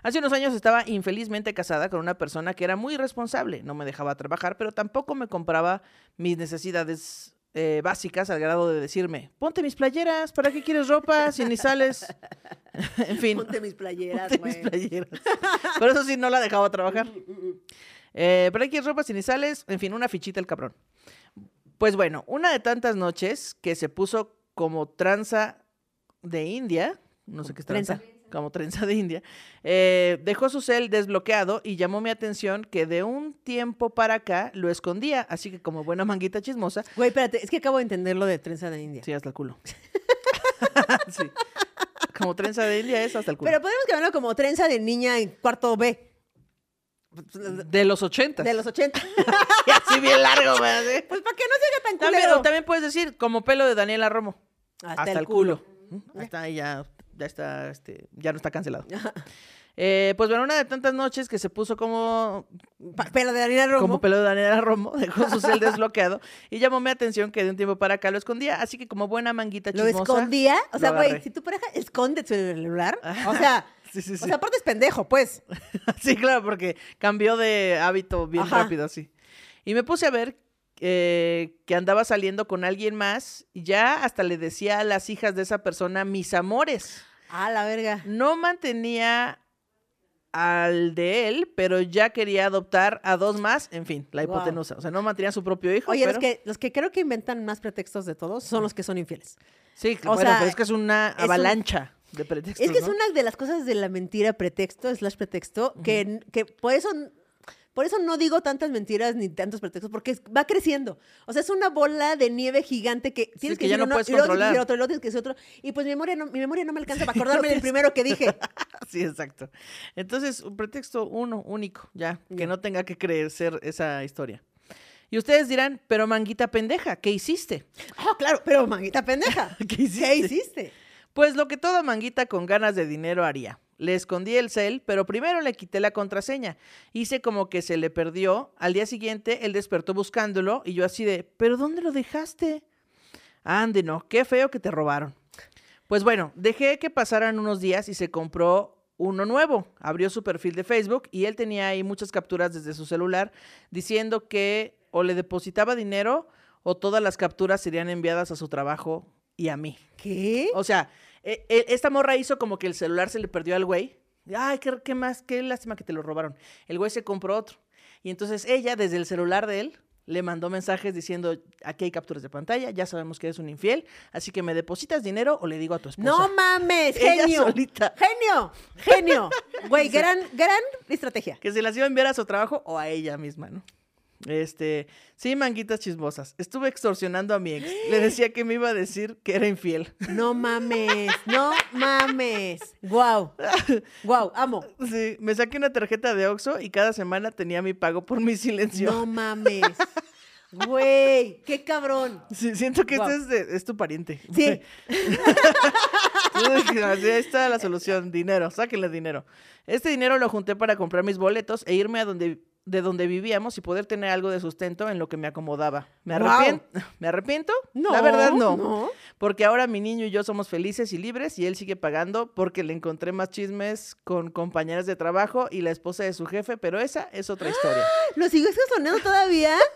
Hace unos años estaba infelizmente casada con una persona que era muy responsable. No me dejaba trabajar, pero tampoco me compraba mis necesidades eh, básicas al grado de decirme, ponte mis playeras, ¿para qué quieres ropa si ni sales? en fin. Ponte mis playeras, Ponte mis playeras. Pero eso sí, no la dejaba trabajar. Eh, ¿Para qué quieres ropa si ni sales? En fin, una fichita el cabrón. Pues bueno, una de tantas noches que se puso como tranza de India, no sé qué es tranza, como trenza de India, eh, dejó su cel desbloqueado y llamó mi atención que de un tiempo para acá lo escondía, así que como buena manguita chismosa, Güey, espérate, es que acabo de entender lo de trenza de India. sí, hasta el culo. sí. Como trenza de India es hasta el culo. Pero podemos llamarlo como trenza de niña en cuarto B. de los ochentas. De los 80. Y así bien largo, güey, pues para que no se haga tan También, culero. o también puedes decir, como pelo de Daniela Romo. Hasta, el culo. Ahí está, ahí ya, ya está, este, ya no está cancelado. Eh, pues bueno, una de tantas noches que se puso como, Pero de Daniela Romo. como pelo de Daniela Romo, dejó su cel desbloqueado y llamó mi atención que de un tiempo para acá lo escondía, así que como buena manguita lo chismosa. escondía. O sea, lo güey, si tu pareja esconde tu celular, o sea, Sí, sí, o sea, aparte es pendejo, pues. sí, claro, porque cambió de hábito bien Ajá. rápido, así. Y me puse a ver eh, que andaba saliendo con alguien más ya hasta le decía a las hijas de esa persona mis amores. Ah, la verga. No mantenía al de él, pero ya quería adoptar a dos más, en fin, la hipotenusa. O sea, no mantenía a su propio hijo. Oye, pero... los, que, los que creo que inventan más pretextos de todos son los que son infieles. Sí, o bueno, sea, pero es que es una es un- avalancha de pretextos, Es que es una de las cosas de la mentira pretexto, slash pretexto, que, que por eso... Por eso no digo tantas mentiras ni tantos pretextos, porque va creciendo. O sea, es una bola de nieve gigante que tienes que que, ya decir no uno, puedes y luego controlar. decir otro, y luego tienes que decir otro. Y pues mi memoria no, mi memoria no me alcanza para Sí, no acordarme del primero que dije. Sí, exacto. Entonces, un pretexto uno, único, ya, que no tenga que crecer esa historia. Y ustedes dirán, pero manguita pendeja, ¿qué hiciste? Oh, claro, pero manguita pendeja. ¿Qué hiciste? ¿Qué hiciste? Pues lo que toda manguita con ganas de dinero haría. Le escondí el cel, pero primero le quité la contraseña. Hice como que se le perdió. Al día siguiente, él despertó buscándolo y yo así de, ¿pero dónde lo dejaste? Ande, no, qué feo que te robaron. Pues bueno, dejé que pasaran unos días y se compró uno nuevo. Abrió su perfil de Facebook y él tenía ahí muchas capturas desde su celular diciendo que o le depositaba dinero o todas las capturas serían enviadas a su trabajo y a mí. ¿Qué? O sea, e- e- esta morra hizo como que el celular se le perdió al güey. Ay, qué, qué más, qué lástima que te lo robaron. El güey se compró otro. Y entonces ella, desde el celular de él, le mandó mensajes diciendo, aquí hay capturas de pantalla, ya sabemos que eres un infiel, así que me depositas dinero o le digo a tu esposa. No mames, Ella genio. solita. Genio, genio. Güey, gran, gran estrategia. Que se las iba a enviar a su trabajo o a ella misma, ¿no? Este, sí, manguitas chismosas. Estuve extorsionando a mi ex. Le decía que me iba a decir que era infiel. No mames, no mames. Guau. Guau, amo. Sí, me saqué una tarjeta de Oxxo y cada semana tenía mi pago por mi silencio. No mames. Güey, qué cabrón. Sí, siento que este es, de- es tu pariente. Sí. Sí, Ahí está la solución, dinero, sáquenle dinero. Este dinero lo junté para comprar mis boletos e irme a donde, de donde vivíamos y poder tener algo de sustento en lo que me acomodaba. ¿Me, Guau. arrepien- ¿Me arrepiento? No. La verdad no. No. Porque ahora mi niño y yo somos felices y libres y él sigue pagando porque le encontré más chismes con compañeras de trabajo y la esposa de su jefe, pero esa es otra historia. ¿Lo sigues sonando todavía?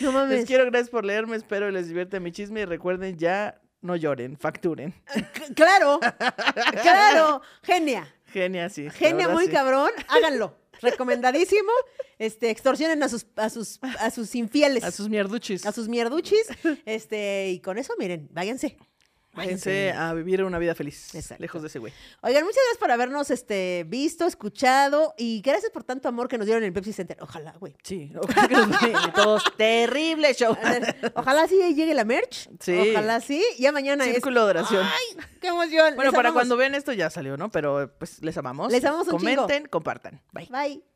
No mames. Les quiero, gracias por leerme, espero les divierte mi chisme y recuerden ya no lloren, facturen. C- Claro. Claro. Genia. Genia, sí. Genia muy sí. cabrón. Háganlo. Recomendadísimo. Este, extorsionen a sus, a sus, a sus infieles. A sus mierduchis. a sus mierduchis. Este, y con eso, miren, váyanse. Váyanse a vivir una vida feliz. Exacto. Lejos de ese güey. Oigan, muchas gracias por habernos este, visto, escuchado y gracias por tanto amor que nos dieron en el Pepsi Center. Ojalá, güey. Sí. Ojalá que nos vayan todos. Terrible show. Ojalá sí llegue la merch. Sí. Ojalá sí. Ya mañana Círculo de oración. ¡Ay! ¡Qué emoción! Bueno, Les para amamos. cuando vean esto ya salió, ¿no? Pero pues les amamos. Les amamos un chingo. Comenten, compartan. Bye. Bye.